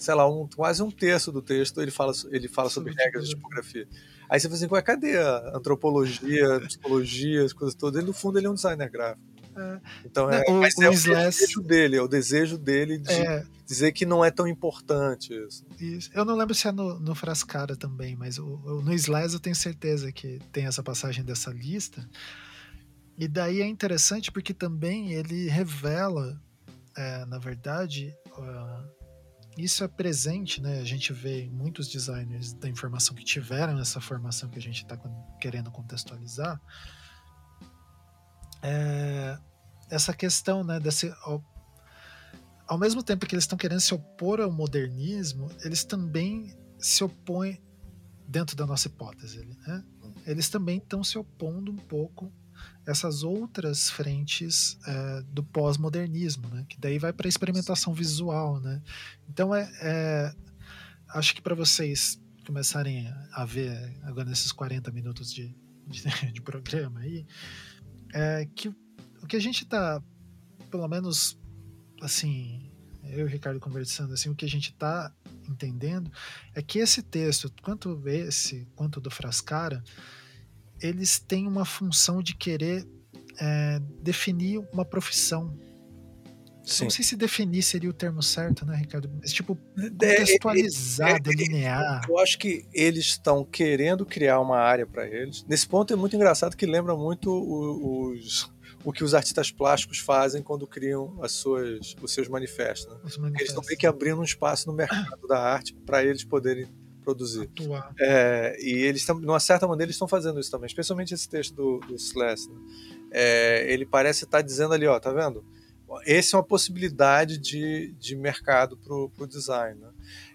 Speaker 2: sei lá, um, quase um terço do texto ele fala, ele fala sobre, regras de tipografia. Aí você fala assim, ué, cadê a antropologia, psicologia, as coisas todas? Ele, no fundo, ele é um designer gráfico. É. Então é, o, mas o é o desejo dele, é o desejo dele de é. Dizer que não é tão importante isso.
Speaker 1: isso. Eu não lembro se é no, no Frascara também, mas o, no Slash eu tenho certeza que tem essa passagem dessa lista. E daí é interessante porque também ele revela, é, na verdade, uh, isso é presente, né? A gente vê muitos designers da informação que tiveram essa formação que a gente está querendo contextualizar. É, essa questão, né, desse, ao, mesmo tempo que eles estão querendo se opor ao modernismo, eles também se opõem dentro da nossa hipótese, né? Eles também estão se opondo um pouco essas outras frentes é, do pós-modernismo, né? Que daí vai para a experimentação visual, né? Então é, é acho que para vocês começarem a ver agora nesses 40 minutos de, de, de programa aí, é que o que a gente está, pelo menos assim, eu e o Ricardo conversando assim, o que a gente está entendendo é que esse texto, tanto esse quanto do Frascara, eles têm uma função de querer é, definir uma profissão. Sim. Não sei se definir seria o termo certo, né, Ricardo? Mas, tipo, é, contextualizar, é, é, é, delinear.
Speaker 2: Eu acho que eles estão querendo criar uma área para eles. Nesse ponto é muito engraçado que lembra muito os, o que os artistas plásticos fazem quando criam as suas, os seus manifestos. Né? Os manifestos. Eles estão meio que abrindo um espaço no mercado da arte para eles poderem produzir. É, e eles, de uma certa maneira, eles estão fazendo isso também, especialmente esse texto do, do. Né? É, ele parece estar tá dizendo ali, ó, tá vendo? Essa é uma possibilidade de, de mercado para o design. Né?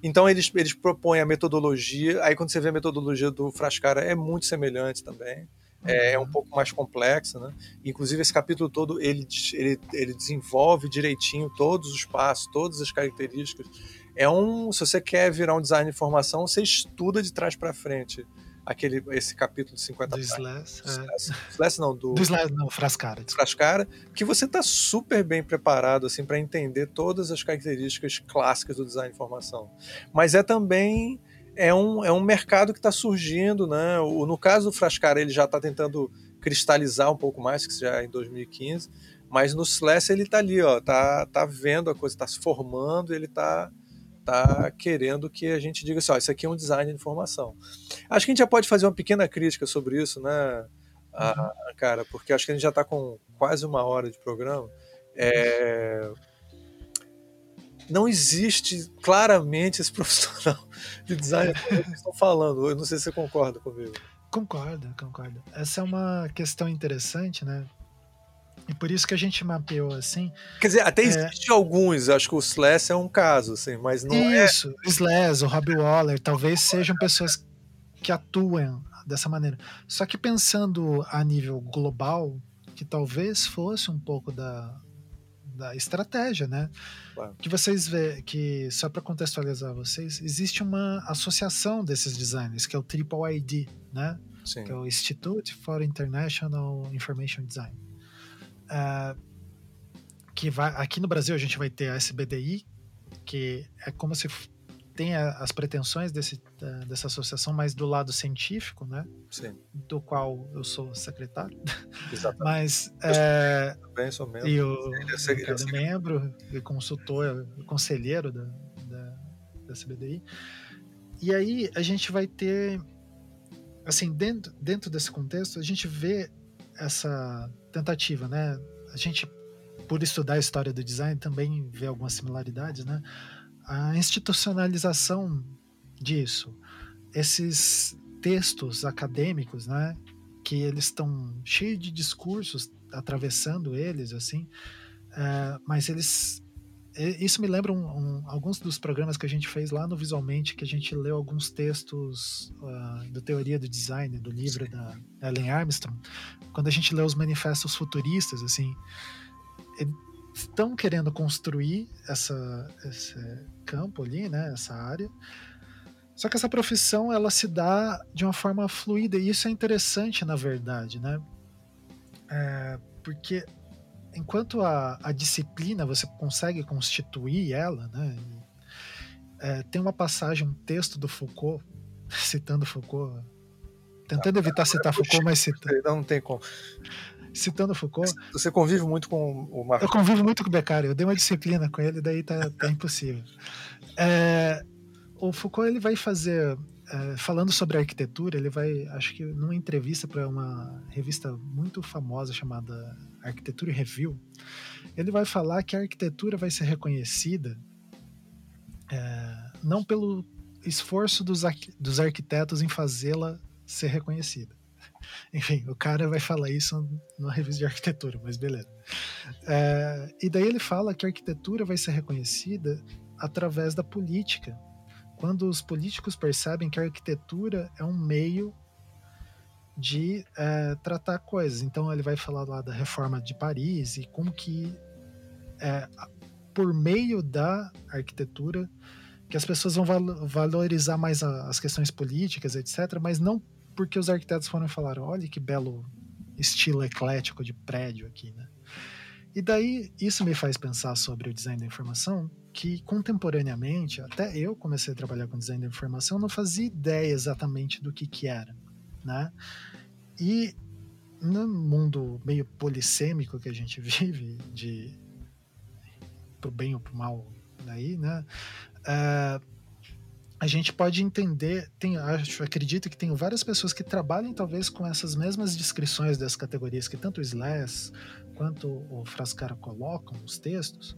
Speaker 2: Então eles, eles propõem a metodologia, aí quando você vê a metodologia do Frascara é muito semelhante também. É, é um pouco mais complexa, né? Inclusive esse capítulo todo ele, ele, ele desenvolve direitinho todos os passos, todas as características é um. Se você quer virar um design de informação, você estuda de trás para frente aquele, esse capítulo de 50
Speaker 1: do Slash,
Speaker 2: é. Slash não, do,
Speaker 1: do Slash, não, Frascara.
Speaker 2: Frascara, que você está super bem preparado assim para entender todas as características clássicas do design de informação. Mas é também é um, é um mercado que está surgindo, né? O, no caso do Frascara, ele já está tentando cristalizar um pouco mais, que já é em 2015, mas no Slash ele está ali, ó, tá, tá vendo a coisa, está se formando, ele está está querendo que a gente diga assim, ó, isso aqui é um design de informação. Acho que a gente já pode fazer uma pequena crítica sobre isso, né, a, uhum. cara, porque acho que a gente já está com quase uma hora de programa. É... Não existe claramente esse profissional de design que estão falando. Eu não sei se você concorda comigo.
Speaker 1: Concordo, concordo. Essa é uma questão interessante, né? E por isso que a gente mapeou assim.
Speaker 2: Quer dizer, até é... existe alguns, acho que o Slash é um caso, assim, mas não
Speaker 1: isso, é. Isso, o Slash, o Robbie Waller, talvez sejam pessoas que atuem dessa maneira. Só que pensando a nível global, que talvez fosse um pouco da, da estratégia, né? Claro. Que vocês vê que só para contextualizar vocês, existe uma associação desses designers que é o Triple ID, né? Sim. Que é o Institute for International Information Design. Uh, que vai aqui no Brasil a gente vai ter a SBDI, que é como se tem a, as pretensões desse, dessa associação mais do lado científico, né?
Speaker 2: Sim.
Speaker 1: Do qual eu sou secretário.
Speaker 2: Exatamente.
Speaker 1: Mas é,
Speaker 2: também sou membro.
Speaker 1: E o é membro e consultor, conselheiro da, da, da CBDI. E aí a gente vai ter, assim, dentro, dentro desse contexto, a gente vê essa tentativa, né? A gente, por estudar a história do design, também vê algumas similaridades, né? A institucionalização disso, esses textos acadêmicos, né? Que eles estão cheios de discursos atravessando eles, assim, é, mas eles isso me lembra um, um, alguns dos programas que a gente fez lá no Visualmente, que a gente leu alguns textos uh, do Teoria do Design, do livro Sim. da Ellen Armstrong. Quando a gente lê os manifestos futuristas, assim, estão querendo construir essa, esse campo ali, né, essa área. Só que essa profissão ela se dá de uma forma fluida e isso é interessante, na verdade, né? É, porque enquanto a, a disciplina você consegue constituir ela, né? É, tem uma passagem, um texto do Foucault, citando Foucault, tentando evitar citar Foucault, mas citando.
Speaker 2: Não, não tem como.
Speaker 1: Citando Foucault.
Speaker 2: Você convive muito com o Marcos?
Speaker 1: Eu convivo muito com o Beccari, eu dei uma disciplina com ele, daí tá, tá impossível. É, o Foucault ele vai fazer é, falando sobre arquitetura, ele vai, acho que numa entrevista para uma revista muito famosa chamada Arquitetura Review, ele vai falar que a arquitetura vai ser reconhecida é, não pelo esforço dos, dos arquitetos em fazê-la ser reconhecida. Enfim, o cara vai falar isso numa revista de arquitetura, mas beleza. É, e daí ele fala que a arquitetura vai ser reconhecida através da política quando os políticos percebem que a arquitetura é um meio de é, tratar coisas. Então ele vai falar lá da reforma de Paris e como que é, por meio da arquitetura que as pessoas vão valorizar mais as questões políticas, etc. Mas não porque os arquitetos foram falar, olha que belo estilo eclético de prédio aqui, né? E daí isso me faz pensar sobre o design da informação, que contemporaneamente, até eu comecei a trabalhar com design da informação, não fazia ideia exatamente do que que era, né? E no mundo meio polissêmico que a gente vive, de pro bem ou pro mal daí, né? Uh, a gente pode entender, tem, acho, acredito que tem várias pessoas que trabalham talvez com essas mesmas descrições das categorias que tanto o Slash quanto o Frascara colocam nos textos,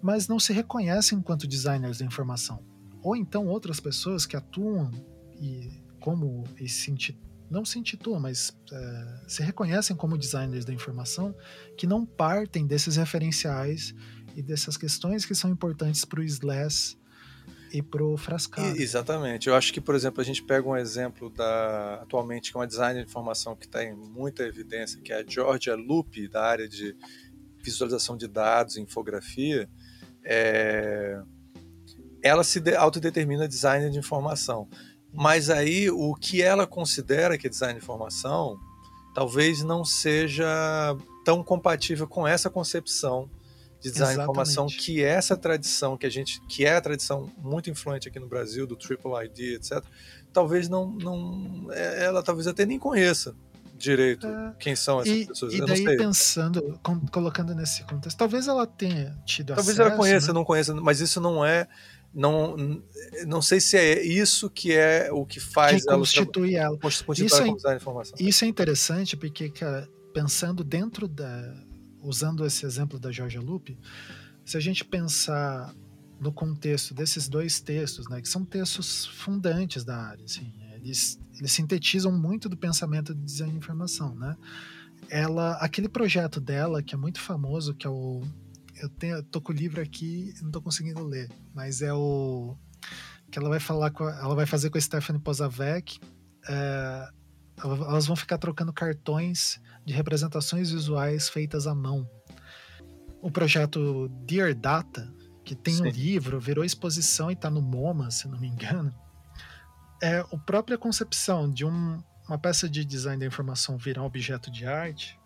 Speaker 1: mas não se reconhecem enquanto designers da informação. Ou então outras pessoas que atuam e como e se não se intitulam, mas é, se reconhecem como designers da informação, que não partem desses referenciais e dessas questões que são importantes para o SLAS e para o Frascado.
Speaker 2: Exatamente. Eu acho que, por exemplo, a gente pega um exemplo da atualmente que é uma designer de informação que está em muita evidência, que é a Georgia Lupe, da área de visualização de dados infografia, é, ela se autodetermina designer de informação. Mas aí o que ela considera que é design de informação talvez não seja tão compatível com essa concepção de design Exatamente. informação que é essa tradição que a gente que é a tradição muito influente aqui no Brasil do triple ID etc talvez não não é, ela talvez até nem conheça direito é, quem são essas
Speaker 1: e,
Speaker 2: pessoas.
Speaker 1: E daí pensando, com, colocando nesse contexto, talvez ela tenha tido
Speaker 2: talvez
Speaker 1: acesso.
Speaker 2: Talvez ela conheça,
Speaker 1: né?
Speaker 2: não conheça, mas isso não é. Não, não sei se é isso que é o que faz
Speaker 1: que constitui ela.
Speaker 2: Constitui isso, é, informação.
Speaker 1: isso é interessante porque, cara, pensando dentro da. Usando esse exemplo da Georgia Lupe, se a gente pensar no contexto desses dois textos, né, que são textos fundantes da área, assim, eles, eles sintetizam muito do pensamento de design de informação, né? Ela, aquele projeto dela que é muito famoso, que é o eu, tenho, tô com o livro aqui, não tô conseguindo ler, mas é o que ela vai falar com ela vai fazer com a Stephanie Pozavec. É, elas vão ficar trocando cartões de representações visuais feitas à mão. O projeto Dear Data, que tem Sim. um livro, virou exposição e está no MoMA, se não me engano é a própria concepção de um, uma peça de design da informação virar um objeto de arte,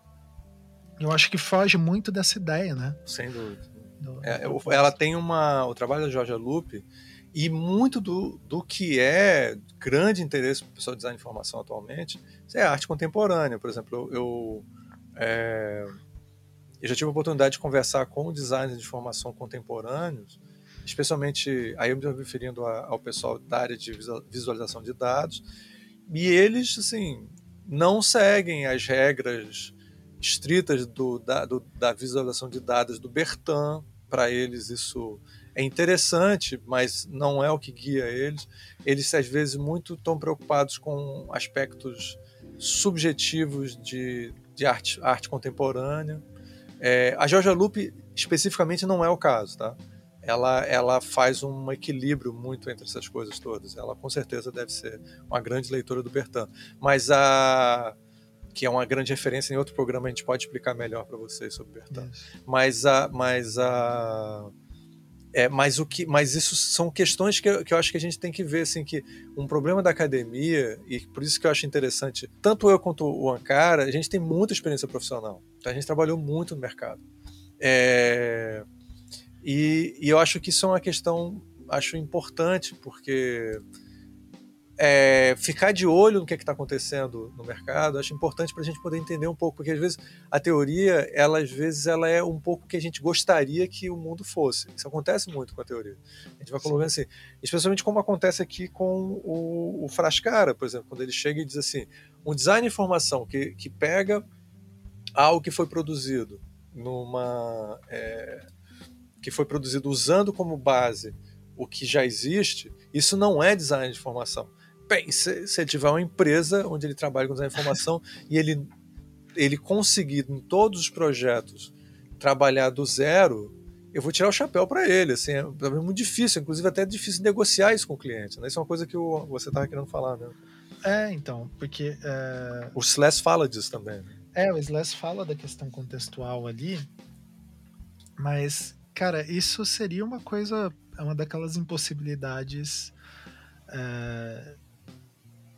Speaker 1: eu acho que foge muito dessa ideia, né?
Speaker 2: Sem dúvida. Do, é, ela tem uma. O trabalho da Georgia Lupe, E muito do, do que é grande interesse para o pessoal de design de informação atualmente é arte contemporânea. Por exemplo, eu, eu, é, eu já tive a oportunidade de conversar com designers de informação contemporâneos, especialmente, aí eu me referindo ao pessoal da área de visualização de dados, e eles, assim, não seguem as regras estritas do, da, do, da visualização de dados do Bertin. Para eles, isso é interessante, mas não é o que guia eles. Eles, às vezes, muito estão preocupados com aspectos subjetivos de, de arte, arte contemporânea. É, a Georgia Lupe, especificamente, não é o caso, tá? Ela, ela faz um equilíbrio muito entre essas coisas todas. Ela, com certeza, deve ser uma grande leitora do Bertin. Mas a que é uma grande referência em outro programa, a gente pode explicar melhor para vocês sobre Bertin. Mas a, mas a é, mas o que, mas isso são questões que eu, que eu acho que a gente tem que ver assim que um problema da academia e por isso que eu acho interessante tanto eu quanto o Ankara a gente tem muita experiência profissional, a gente trabalhou muito no mercado. É, e, e eu acho que isso é uma questão acho importante porque é, ficar de olho no que é está acontecendo no mercado, acho importante para a gente poder entender um pouco, porque às vezes a teoria, ela às vezes ela é um pouco que a gente gostaria que o mundo fosse. Isso acontece muito com a teoria. A gente vai colocando assim, especialmente como acontece aqui com o, o Frascara, por exemplo, quando ele chega e diz assim, um design de informação que, que pega algo que foi produzido numa é, que foi produzido usando como base o que já existe, isso não é design de informação se, ele tiver uma empresa onde ele trabalha com essa informação e ele, ele conseguir em todos os projetos trabalhar do zero, eu vou tirar o chapéu para ele. Assim, é muito difícil, inclusive até é difícil negociar isso com o cliente. Né? Isso é uma coisa que o, você estava querendo falar, né?
Speaker 1: É, então, porque. É...
Speaker 2: O Slash fala disso também. Né?
Speaker 1: É, o Slash fala da questão contextual ali, mas, cara, isso seria uma coisa, é uma daquelas impossibilidades é,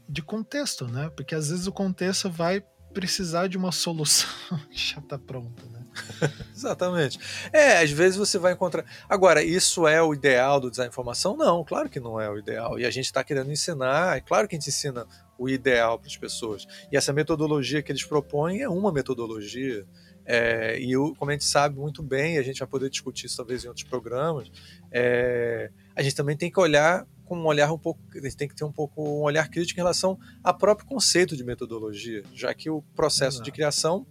Speaker 1: de contexto, né? Porque às vezes o contexto vai precisar de uma solução que já está pronta, né?
Speaker 2: Exatamente. É, às vezes você vai encontrar. Agora, isso é o ideal do design de informação? Não, claro que não é o ideal. E a gente está querendo ensinar, é claro que a gente ensina o ideal para as pessoas. E essa metodologia que eles propõem é uma metodologia. É, e o, como a gente sabe muito bem, a gente vai poder discutir isso talvez em outros programas, é, a gente também tem que olhar com um olhar um pouco, eles tem que ter um pouco um olhar crítico em relação ao próprio conceito de metodologia, já que o processo Exato. de criação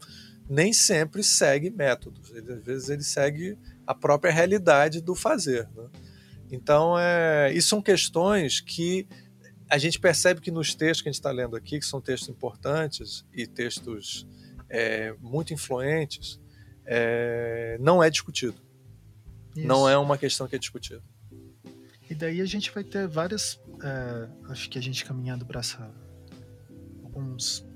Speaker 2: nem sempre segue métodos, ele, às vezes ele segue a própria realidade do fazer. Né? Então, é, isso são questões que a gente percebe que nos textos que a gente está lendo aqui, que são textos importantes e textos é, muito influentes, é, não é discutido. Isso. Não é uma questão que é discutida.
Speaker 1: E daí a gente vai ter várias. É, acho que a gente caminhando para essa. alguns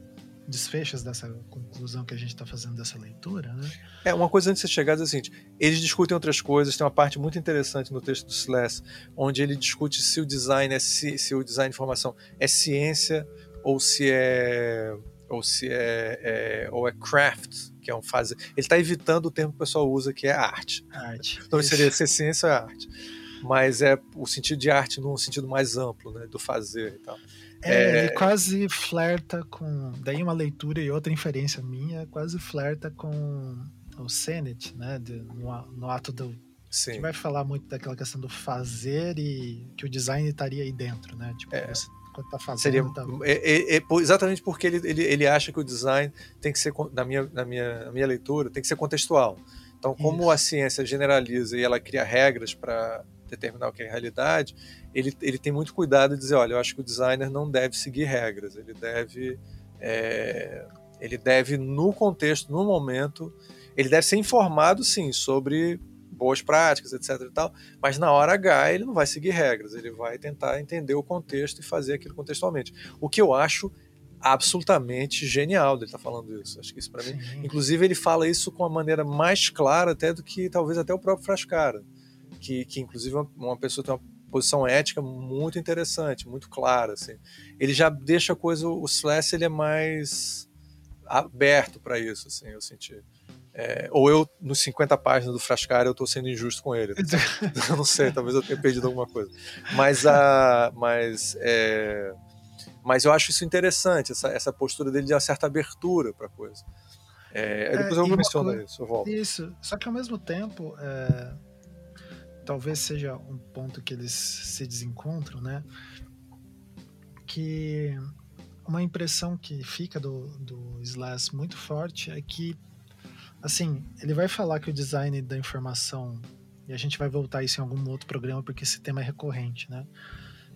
Speaker 1: desfechos dessa conclusão que a gente está fazendo dessa leitura, né?
Speaker 2: É, uma coisa antes de você chegar é o seguinte: eles discutem outras coisas, tem uma parte muito interessante no texto do Sless, onde ele discute se o design é se, se o design de informação é ciência ou se é ou se é, é ou é craft, que é um fase. Ele está evitando o termo que o pessoal usa que é arte.
Speaker 1: Arte.
Speaker 2: Então seria ser ciência ou é arte mas é o sentido de arte num sentido mais amplo, né, do fazer e tal.
Speaker 1: É, é, ele quase flerta com. Daí uma leitura e outra inferência minha, quase flerta com o Senet, né? De, no, no, ato do. Sim. Que vai falar muito daquela questão do fazer e que o design estaria aí dentro, né? Tipo, é. você quando tá fazendo. Seria, tá...
Speaker 2: É, é, é, exatamente porque ele, ele, ele acha que o design tem que ser, na minha, na, minha, na minha leitura, tem que ser contextual. Então, como Isso. a ciência generaliza e ela cria regras para determinar o que é realidade, ele, ele tem muito cuidado de dizer, olha, eu acho que o designer não deve seguir regras, ele deve, é, ele deve no contexto, no momento, ele deve ser informado, sim, sobre boas práticas, etc e tal, mas na hora H ele não vai seguir regras, ele vai tentar entender o contexto e fazer aquilo contextualmente. O que eu acho absolutamente genial dele estar tá falando isso. Acho que isso para mim, inclusive ele fala isso com uma maneira mais clara até do que talvez até o próprio Frascara que, que inclusive uma pessoa tem uma posição ética muito interessante, muito clara, assim. Ele já deixa a coisa, o Slash ele é mais aberto para isso, assim, eu senti. É, ou eu, nos 50 páginas do Frascari, eu estou sendo injusto com ele. eu não sei, talvez eu tenha perdido alguma coisa. Mas, a, mas, é, mas eu acho isso interessante, essa, essa postura dele de uma certa abertura para a coisa. É, é, depois eu menciono coisa, isso, eu volto.
Speaker 1: Isso, só que ao mesmo tempo, é, talvez seja um ponto que eles se desencontram, né? Que uma impressão que fica do, do Slash muito forte é que assim, ele vai falar que o design da informação, e a gente vai voltar isso em algum outro programa porque esse tema é recorrente, né?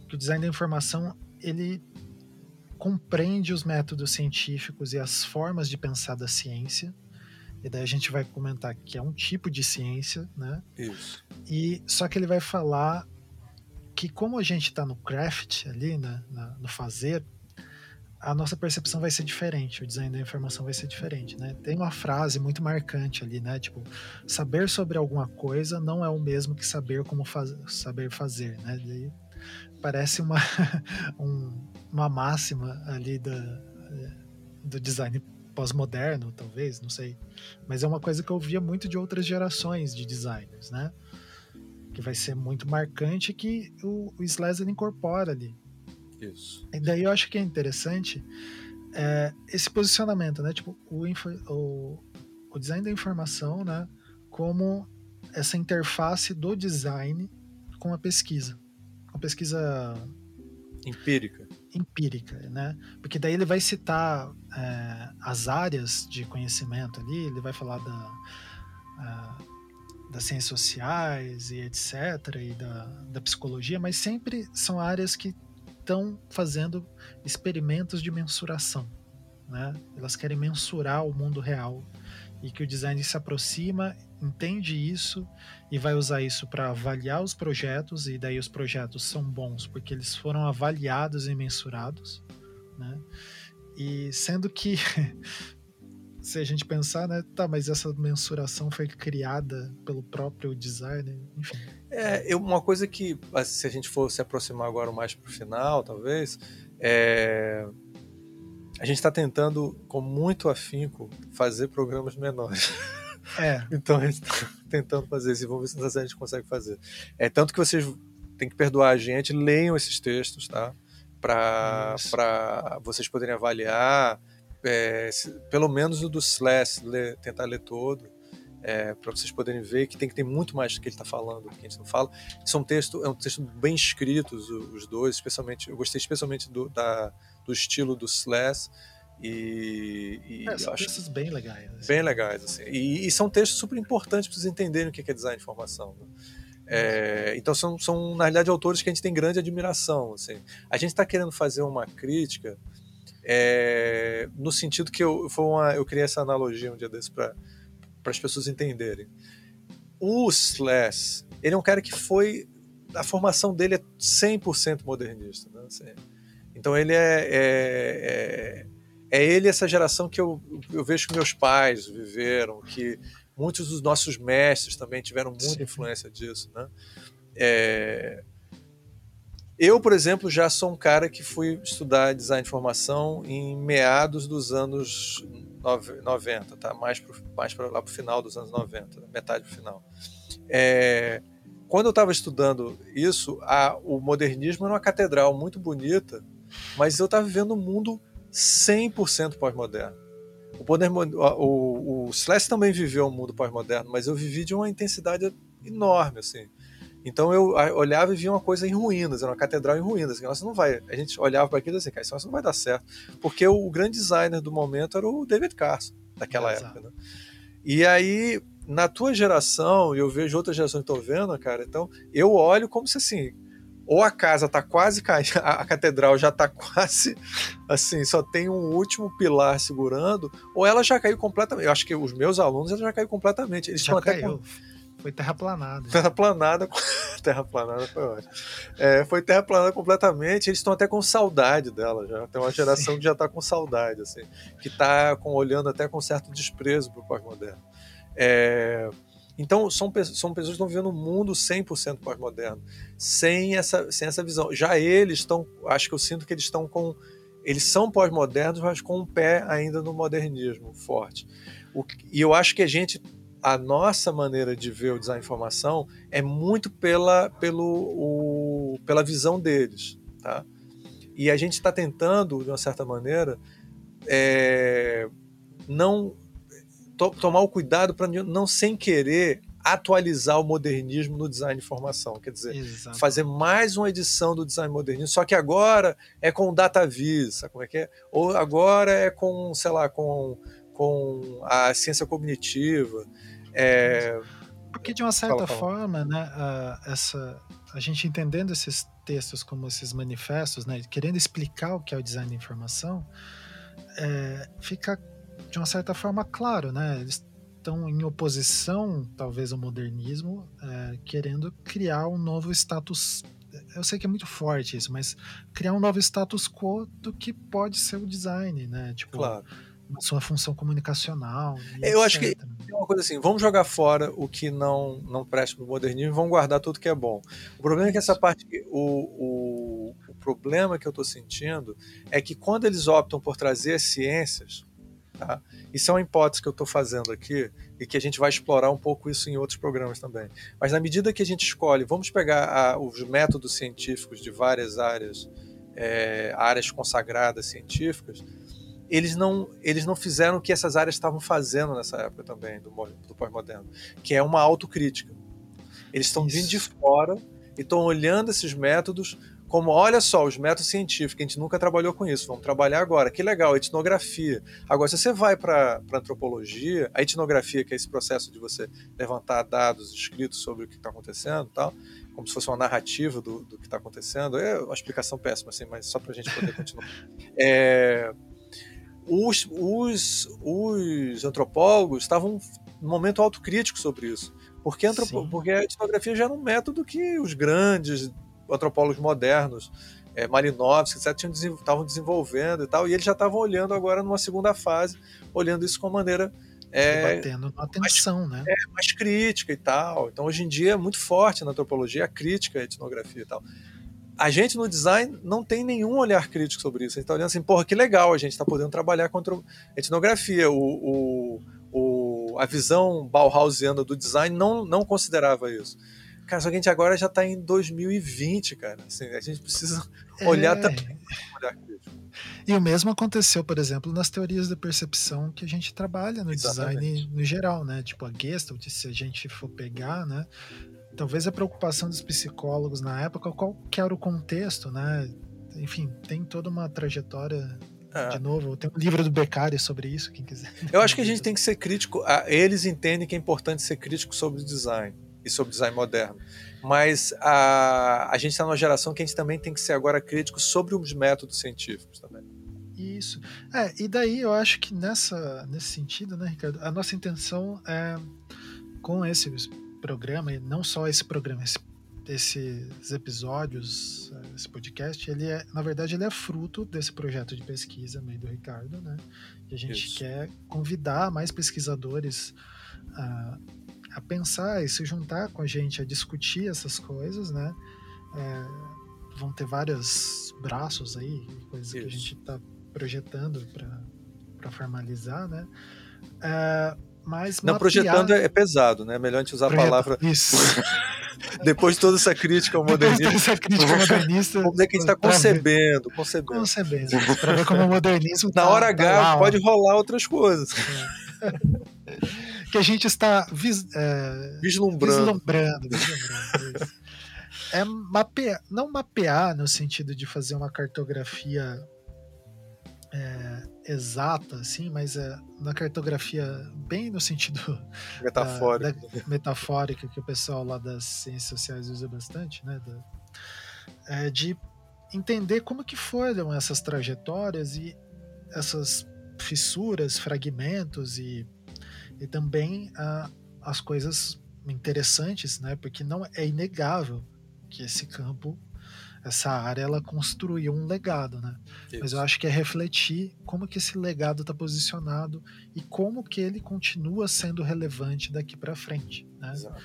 Speaker 1: Que o design da informação, ele compreende os métodos científicos e as formas de pensar da ciência. E daí a gente vai comentar que é um tipo de ciência, né?
Speaker 2: Isso.
Speaker 1: E só que ele vai falar que como a gente está no craft ali, né, no fazer, a nossa percepção vai ser diferente, o design da informação vai ser diferente, né? Tem uma frase muito marcante ali, né? Tipo, saber sobre alguma coisa não é o mesmo que saber como faz, saber fazer, né? Daí parece uma, um, uma máxima ali da, do design pós-moderno, talvez, não sei. Mas é uma coisa que eu via muito de outras gerações de designers, né? Que vai ser muito marcante que o, o incorpora ali
Speaker 2: isso.
Speaker 1: E daí eu acho que é interessante é, esse posicionamento, né? Tipo, o, o, o design da informação, né? Como essa interface do design com a pesquisa. Com a pesquisa
Speaker 2: empírica.
Speaker 1: Empírica, né? Porque daí ele vai citar é, as áreas de conhecimento ali, ele vai falar da, das ciências sociais e etc., e da, da psicologia, mas sempre são áreas que estão fazendo experimentos de mensuração. Né? Elas querem mensurar o mundo real e que o design se aproxima, entende isso e vai usar isso para avaliar os projetos e daí os projetos são bons porque eles foram avaliados e mensurados, né? E sendo que se a gente pensar, né, tá, mas essa mensuração foi criada pelo próprio designer, enfim.
Speaker 2: É, uma coisa que, se a gente for se aproximar agora mais para o final, talvez, é... a gente está tentando, com muito afinco, fazer programas menores.
Speaker 1: É.
Speaker 2: então a gente está tentando fazer isso e vamos ver se a gente consegue fazer. É tanto que vocês têm que perdoar a gente, leiam esses textos, tá? Para vocês poderem avaliar é, se, pelo menos o do Slash, ler, tentar ler todo, é, para vocês poderem ver que tem que ter muito mais do que ele está falando, que a gente não fala. São texto, é um texto bem escritos os dois, especialmente eu gostei especialmente do, da, do estilo do Slash e,
Speaker 1: e é, são textos bem legais.
Speaker 2: Assim. Bem legais assim. E, e, são textos super importantes para vocês entenderem o que é design de informação. Né? É, então são, são na realidade autores que a gente tem grande admiração. Assim. A gente está querendo fazer uma crítica é, no sentido que eu, foi uma, eu criei essa analogia um dia desse para as pessoas entenderem. O Slash, ele é um cara que foi. A formação dele é 100% modernista. Né? Assim, então ele é, é, é, é, ele essa geração que eu, eu vejo que meus pais viveram, que muitos dos nossos mestres também tiveram muita Sim. influência disso. Né? É, eu, por exemplo, já sou um cara que fui estudar design de informação em meados dos anos 90, tá? mais, pro, mais pra, lá para o final dos anos 90, metade para o final. É, quando eu estava estudando isso, a, o modernismo era uma catedral muito bonita, mas eu estava vivendo um mundo 100% pós-moderno. O, o, o Slash também viveu um mundo pós-moderno, mas eu vivi de uma intensidade enorme, assim. Então eu olhava e via uma coisa em ruínas, era uma catedral em ruínas. Nossa, não vai. A gente olhava para aquilo e assim, cara, isso não vai dar certo. Porque o, grande designer do momento era o David Carson, daquela Exato. época. Né? E aí, na tua geração, e eu vejo outras gerações que estão vendo, cara, então eu olho como se assim. Ou a casa tá quase caindo, a catedral já tá quase assim, só tem um último pilar segurando, ou ela já caiu completamente. Eu acho que os meus alunos já caiu completamente. Eles
Speaker 1: já
Speaker 2: estão
Speaker 1: até com, foi terraplanado.
Speaker 2: Terraplanada. terraplanada foi ótimo. É, foi terraplanada completamente. Eles estão até com saudade dela já. Tem uma geração Sim. que já está com saudade, assim. Que está olhando até com certo desprezo para o pós-moderno. É, então, são, são pessoas que estão vivendo um mundo 100% pós-moderno. Sem essa, sem essa visão. Já eles estão... Acho que eu sinto que eles estão com eles são pós-modernos, mas com um pé ainda no modernismo forte. O, e eu acho que a gente, a nossa maneira de ver o design de informação é muito pela, pelo, o, pela visão deles, tá? E a gente está tentando, de uma certa maneira, é, não to, tomar o cuidado para não sem querer atualizar o modernismo no design de informação. Quer dizer, Exato. fazer mais uma edição do design modernismo, só que agora é com data vis, sabe como é que é? Ou agora é com, sei lá, com, com a ciência cognitiva. É...
Speaker 1: Porque de uma certa fala, fala. forma, né, a, essa, a gente entendendo esses textos como esses manifestos, né, querendo explicar o que é o design de informação, é, fica de uma certa forma claro, né? Eles estão em oposição, talvez, ao modernismo, é, querendo criar um novo status. Eu sei que é muito forte isso, mas criar um novo status quo do que pode ser o design, né? Tipo, claro. sua função comunicacional.
Speaker 2: Eu etc. acho que é uma coisa assim: vamos jogar fora o que não, não presta para o modernismo e vamos guardar tudo que é bom. O problema é que essa parte, o, o, o problema que eu estou sentindo é que quando eles optam por trazer as ciências, Tá? Isso é uma hipótese que eu estou fazendo aqui e que a gente vai explorar um pouco isso em outros programas também. Mas na medida que a gente escolhe, vamos pegar a, os métodos científicos de várias áreas, é, áreas consagradas científicas, eles não, eles não fizeram o que essas áreas estavam fazendo nessa época também, do, do pós-moderno, que é uma autocrítica. Eles estão vindo de fora e estão olhando esses métodos como olha só, os métodos científicos, a gente nunca trabalhou com isso, vamos trabalhar agora. Que legal, etnografia. Agora, se você vai para antropologia, a etnografia, que é esse processo de você levantar dados escritos sobre o que está acontecendo tal, como se fosse uma narrativa do, do que está acontecendo, é uma explicação péssima, assim, mas só para a gente poder continuar. É, os, os, os antropólogos estavam num momento autocrítico sobre isso. Porque, antropo, porque a etnografia já era um método que os grandes antropólogos modernos, é, Marinovski, etc., estavam desenvolvendo e tal, e eles já estavam olhando agora numa segunda fase, olhando isso com maneira.
Speaker 1: É, batendo atenção,
Speaker 2: mais,
Speaker 1: né?
Speaker 2: É, mais crítica e tal. Então, hoje em dia, é muito forte na antropologia a crítica à etnografia e tal. A gente no design não tem nenhum olhar crítico sobre isso. A gente está olhando assim, porra, que legal, a gente está podendo trabalhar contra a etnografia. O, o, o, a visão Bauhausiana do design não, não considerava isso. Cara, só que a gente agora já está em 2020, cara. Assim, a gente precisa é. olhar também. Olhar
Speaker 1: e o mesmo aconteceu, por exemplo, nas teorias da percepção que a gente trabalha no Exatamente. design no geral, né? Tipo a Gestalt, se a gente for pegar, né? Talvez a preocupação dos psicólogos na época, qual que era o contexto, né? Enfim, tem toda uma trajetória é. De novo, tem um livro do Beccari sobre isso, quem quiser.
Speaker 2: Eu acho que a gente tem que ser crítico. Eles entendem que é importante ser crítico sobre o design e sobre design moderno. Mas a, a gente está numa geração que a gente também tem que ser agora crítico sobre os métodos científicos também.
Speaker 1: Isso. É, e daí eu acho que nessa, nesse sentido, né, Ricardo, a nossa intenção é, com esse programa, e não só esse programa, esse, esses episódios, esse podcast, ele é, na verdade, ele é fruto desse projeto de pesquisa meio do Ricardo, né? E a gente Isso. quer convidar mais pesquisadores a a pensar e se juntar com a gente a discutir essas coisas, né? É, vão ter vários braços aí, coisas Isso. que a gente está projetando para formalizar, né? É, mas
Speaker 2: não, mapear... projetando é pesado, né? É melhor a gente usar a palavra.
Speaker 1: Isso.
Speaker 2: Depois de toda essa crítica ao modernismo.
Speaker 1: essa crítica modernista.
Speaker 2: Vamos dizer que a gente está concebendo, concebendo.
Speaker 1: Concebendo. Para ver como o modernismo.
Speaker 2: Na tá, hora H tá lá, pode rolar outras coisas.
Speaker 1: É. que a gente está vis, é,
Speaker 2: vislumbrando.
Speaker 1: vislumbrando, vislumbrando é mapear, não mapear no sentido de fazer uma cartografia é, exata, assim, mas é na cartografia bem no sentido
Speaker 2: metafórico,
Speaker 1: da, da, metafórica que o pessoal lá das ciências sociais usa bastante, né? Da, é, de entender como que foram essas trajetórias e essas fissuras, fragmentos e e também ah, as coisas interessantes, né? Porque não é inegável que esse campo, essa área, ela construiu um legado, né? Isso. Mas eu acho que é refletir como que esse legado está posicionado e como que ele continua sendo relevante daqui para frente, né?
Speaker 2: Exato.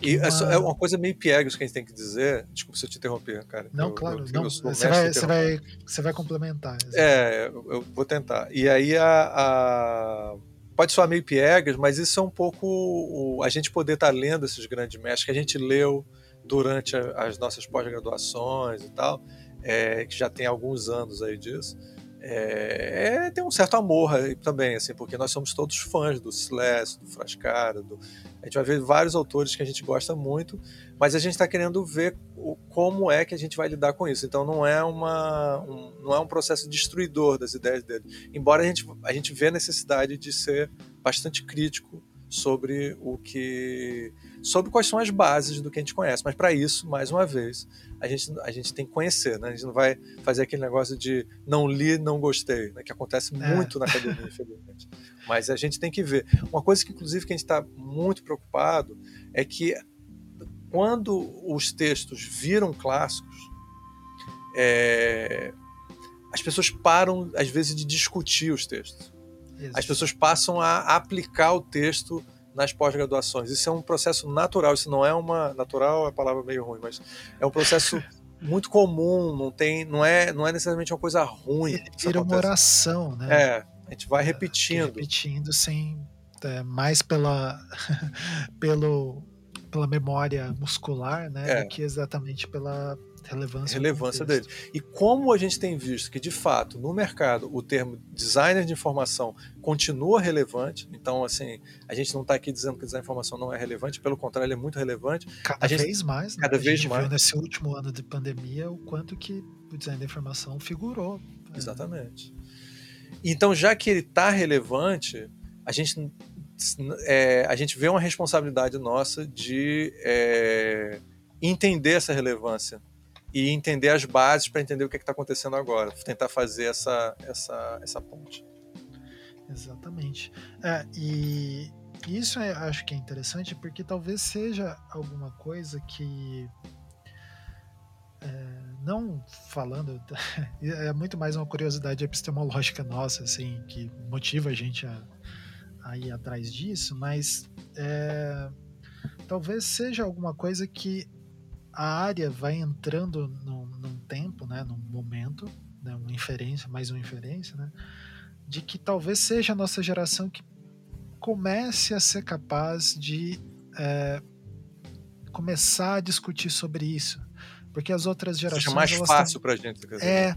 Speaker 2: E é uma... é uma coisa meio piegas que a gente tem que dizer. Desculpa se eu te interromper, cara.
Speaker 1: Não,
Speaker 2: eu,
Speaker 1: claro. Eu, não, eu você, vai, você, vai, você vai complementar.
Speaker 2: Exatamente. É, eu, vou tentar. E aí a, a, Pode soar meio piegas, mas isso é um pouco o, a gente poder estar tá lendo esses grandes mestres que a gente leu durante a, as nossas pós-graduações e tal, é, que já tem alguns anos aí disso. É, é, tem um certo amor também, assim, porque nós somos todos fãs do Slash, do Frascara, do... a gente vai ver vários autores que a gente gosta muito, mas a gente está querendo ver o, como é que a gente vai lidar com isso. Então não é uma um, não é um processo destruidor das ideias dele, embora a gente a gente vê a necessidade de ser bastante crítico sobre o que sobre quais são as bases do que a gente conhece. Mas para isso, mais uma vez, a gente, a gente tem que conhecer, né? A gente não vai fazer aquele negócio de não li, não gostei, né? que acontece é. muito na academia, infelizmente. Mas a gente tem que ver. Uma coisa que, inclusive, que a gente está muito preocupado é que quando os textos viram clássicos, é, as pessoas param, às vezes, de discutir os textos. As pessoas passam a aplicar o texto nas pós-graduações. Isso é um processo natural, isso não é uma. Natural é a palavra meio ruim, mas é um processo muito comum, não tem, não é, não é necessariamente uma coisa ruim.
Speaker 1: Vira uma oração, né?
Speaker 2: É, a gente vai repetindo.
Speaker 1: Repetindo sem é, mais pela pelo pela memória muscular, né, é. do que exatamente pela relevância,
Speaker 2: relevância dele. E como a gente tem visto que, de fato, no mercado, o termo designer de informação continua relevante, então, assim, a gente não está aqui dizendo que design de informação não é relevante, pelo contrário, ele é muito relevante.
Speaker 1: Cada
Speaker 2: gente,
Speaker 1: vez mais,
Speaker 2: né? Cada a
Speaker 1: vez
Speaker 2: gente mais.
Speaker 1: viu nesse último ano de pandemia o quanto que o design de informação figurou. Né?
Speaker 2: Exatamente. Então, já que ele está relevante, a gente, é, a gente vê uma responsabilidade nossa de é, entender essa relevância e entender as bases para entender o que é está acontecendo agora, tentar fazer essa, essa, essa ponte.
Speaker 1: Exatamente. É, e isso eu acho que é interessante porque talvez seja alguma coisa que é, não falando é muito mais uma curiosidade epistemológica nossa assim que motiva a gente a, a ir atrás disso mas é, talvez seja alguma coisa que a área vai entrando num, num tempo, né, num momento, né, uma inferência, mais uma inferência, né, de que talvez seja a nossa geração que comece a ser capaz de é, começar a discutir sobre isso, porque as outras gerações seja
Speaker 2: mais fácil para a gente.
Speaker 1: É,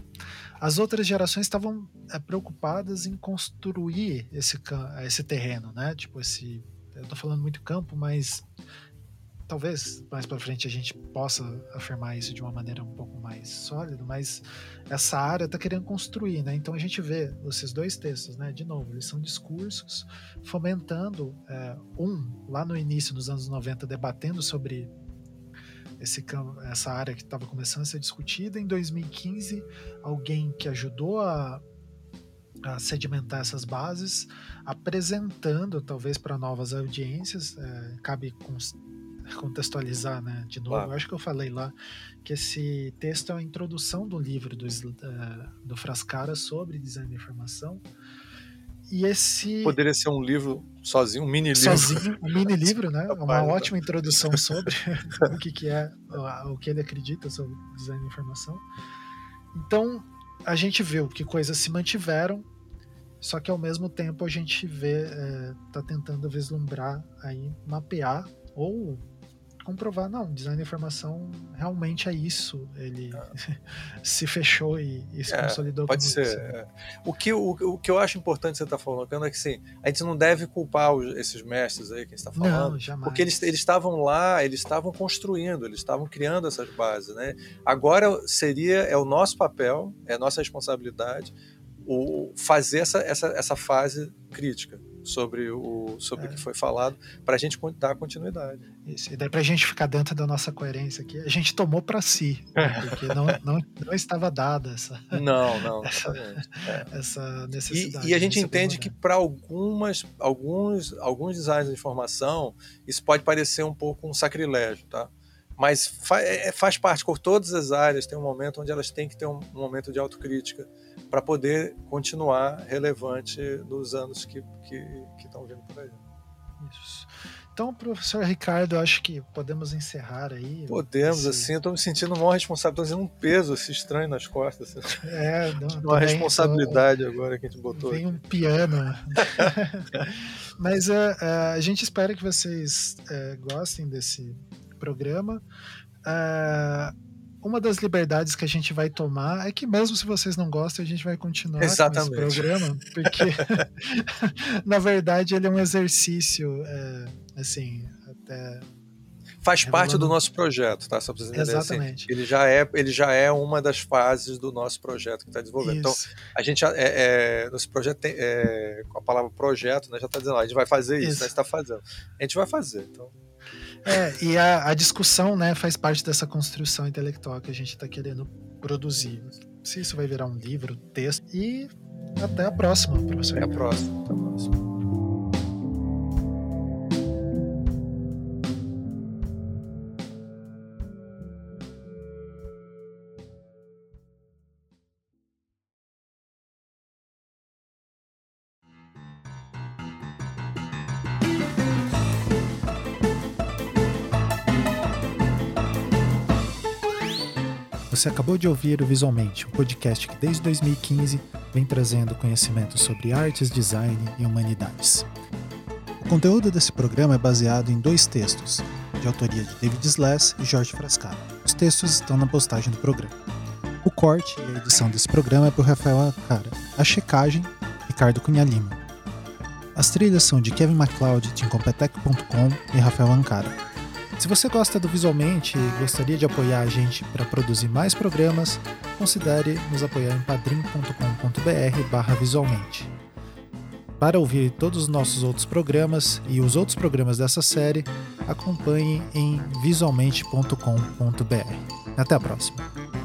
Speaker 1: as outras gerações estavam é, preocupadas em construir esse esse terreno, né? Tipo esse, eu tô falando muito campo, mas talvez mais para frente a gente possa afirmar isso de uma maneira um pouco mais sólida, mas essa área está querendo construir, né? Então a gente vê esses dois textos, né? De novo, eles são discursos fomentando é, um lá no início dos anos 90 debatendo sobre esse, essa área que estava começando a ser discutida. Em 2015, alguém que ajudou a, a sedimentar essas bases, apresentando talvez para novas audiências, é, cabe contextualizar, né? De novo, claro. acho que eu falei lá que esse texto é a introdução do livro do, uh, do Frascara sobre design de informação. E esse.
Speaker 2: Poderia ser um livro sozinho, um mini livro.
Speaker 1: Sozinho, um mini livro, né? Uma ótima introdução sobre o que, que é, o que ele acredita sobre design de informação. Então, a gente viu que coisas se mantiveram, só que ao mesmo tempo a gente vê, é, tá tentando vislumbrar aí, mapear ou comprovar, não, design de informação realmente é isso. Ele se fechou e, e se é, consolidou.
Speaker 2: Pode ser. É. O, que, o, o que eu acho importante você estar tá falando é que sim, a gente não deve culpar os, esses mestres aí que a gente está falando.
Speaker 1: Não, jamais.
Speaker 2: Porque eles estavam lá, eles estavam construindo, eles estavam criando essas bases. Né? Agora seria, é o nosso papel, é a nossa responsabilidade o, fazer essa, essa, essa fase crítica sobre o sobre é. o que foi falado para a gente dar continuidade.
Speaker 1: Isso, e daí para a gente ficar dentro da nossa coerência aqui, a gente tomou para si, né? porque não, não, não estava dada essa
Speaker 2: não não
Speaker 1: essa, é. essa necessidade.
Speaker 2: E, e a gente entende que para algumas alguns alguns designs de informação isso pode parecer um pouco um sacrilégio, tá? Mas fa é, faz parte, por todas as áreas, tem um momento onde elas têm que ter um, um momento de autocrítica para poder continuar relevante nos anos que, estão vindo por aí.
Speaker 1: Isso. Então, professor Ricardo, acho que podemos encerrar aí.
Speaker 2: Podemos, esse... assim, eu tô me sentindo mal responsável, tô sentindo um peso assim, estranho nas costas. Assim.
Speaker 1: É, não,
Speaker 2: uma responsabilidade tô... agora que a gente botou.
Speaker 1: Vem aqui. um piano. Mas uh, uh, a gente espera que vocês uh, gostem desse programa. Uma das liberdades que a gente vai tomar é que mesmo se vocês não gostam, a gente vai continuar
Speaker 2: Exatamente.
Speaker 1: com esse programa, porque na verdade ele é um exercício assim, até
Speaker 2: faz parte do nosso projeto, tá? Só pra
Speaker 1: assim, Exatamente.
Speaker 2: Assim, ele já é, ele já é uma das fases do nosso projeto que está desenvolvendo. Então, a gente é, é, nosso projeto tem, é, com a palavra projeto, né, já está dizendo, a gente vai fazer isso, isso. Né, está fazendo. A gente vai fazer. Então.
Speaker 1: É, e a, a, discussão, né, faz parte dessa construção intelectual que a gente está querendo produzir. Se isso vai virar um livro, texto e até a próxima, professor.
Speaker 2: Até a próxima. Até a próxima.
Speaker 1: Você acabou de ouvir o Visualmente, um podcast que desde 2015 vem trazendo conhecimento sobre artes, design e humanidades. O conteúdo desse programa é baseado em dois textos, de autoria de David Sless e Jorge Frascaro. Os textos estão na postagem do programa. O corte e a edição desse programa é por Rafael Acara. A checagem, Ricardo Cunha Lima. As trilhas são de Kevin MacLeod, de Incompetech.com e Rafael Ancara. Se você gosta do Visualmente e gostaria de apoiar a gente para produzir mais programas, considere nos apoiar em padrim.com.br visualmente. Para ouvir todos os nossos outros programas e os outros programas dessa série, acompanhe em visualmente.com.br. Até a próxima!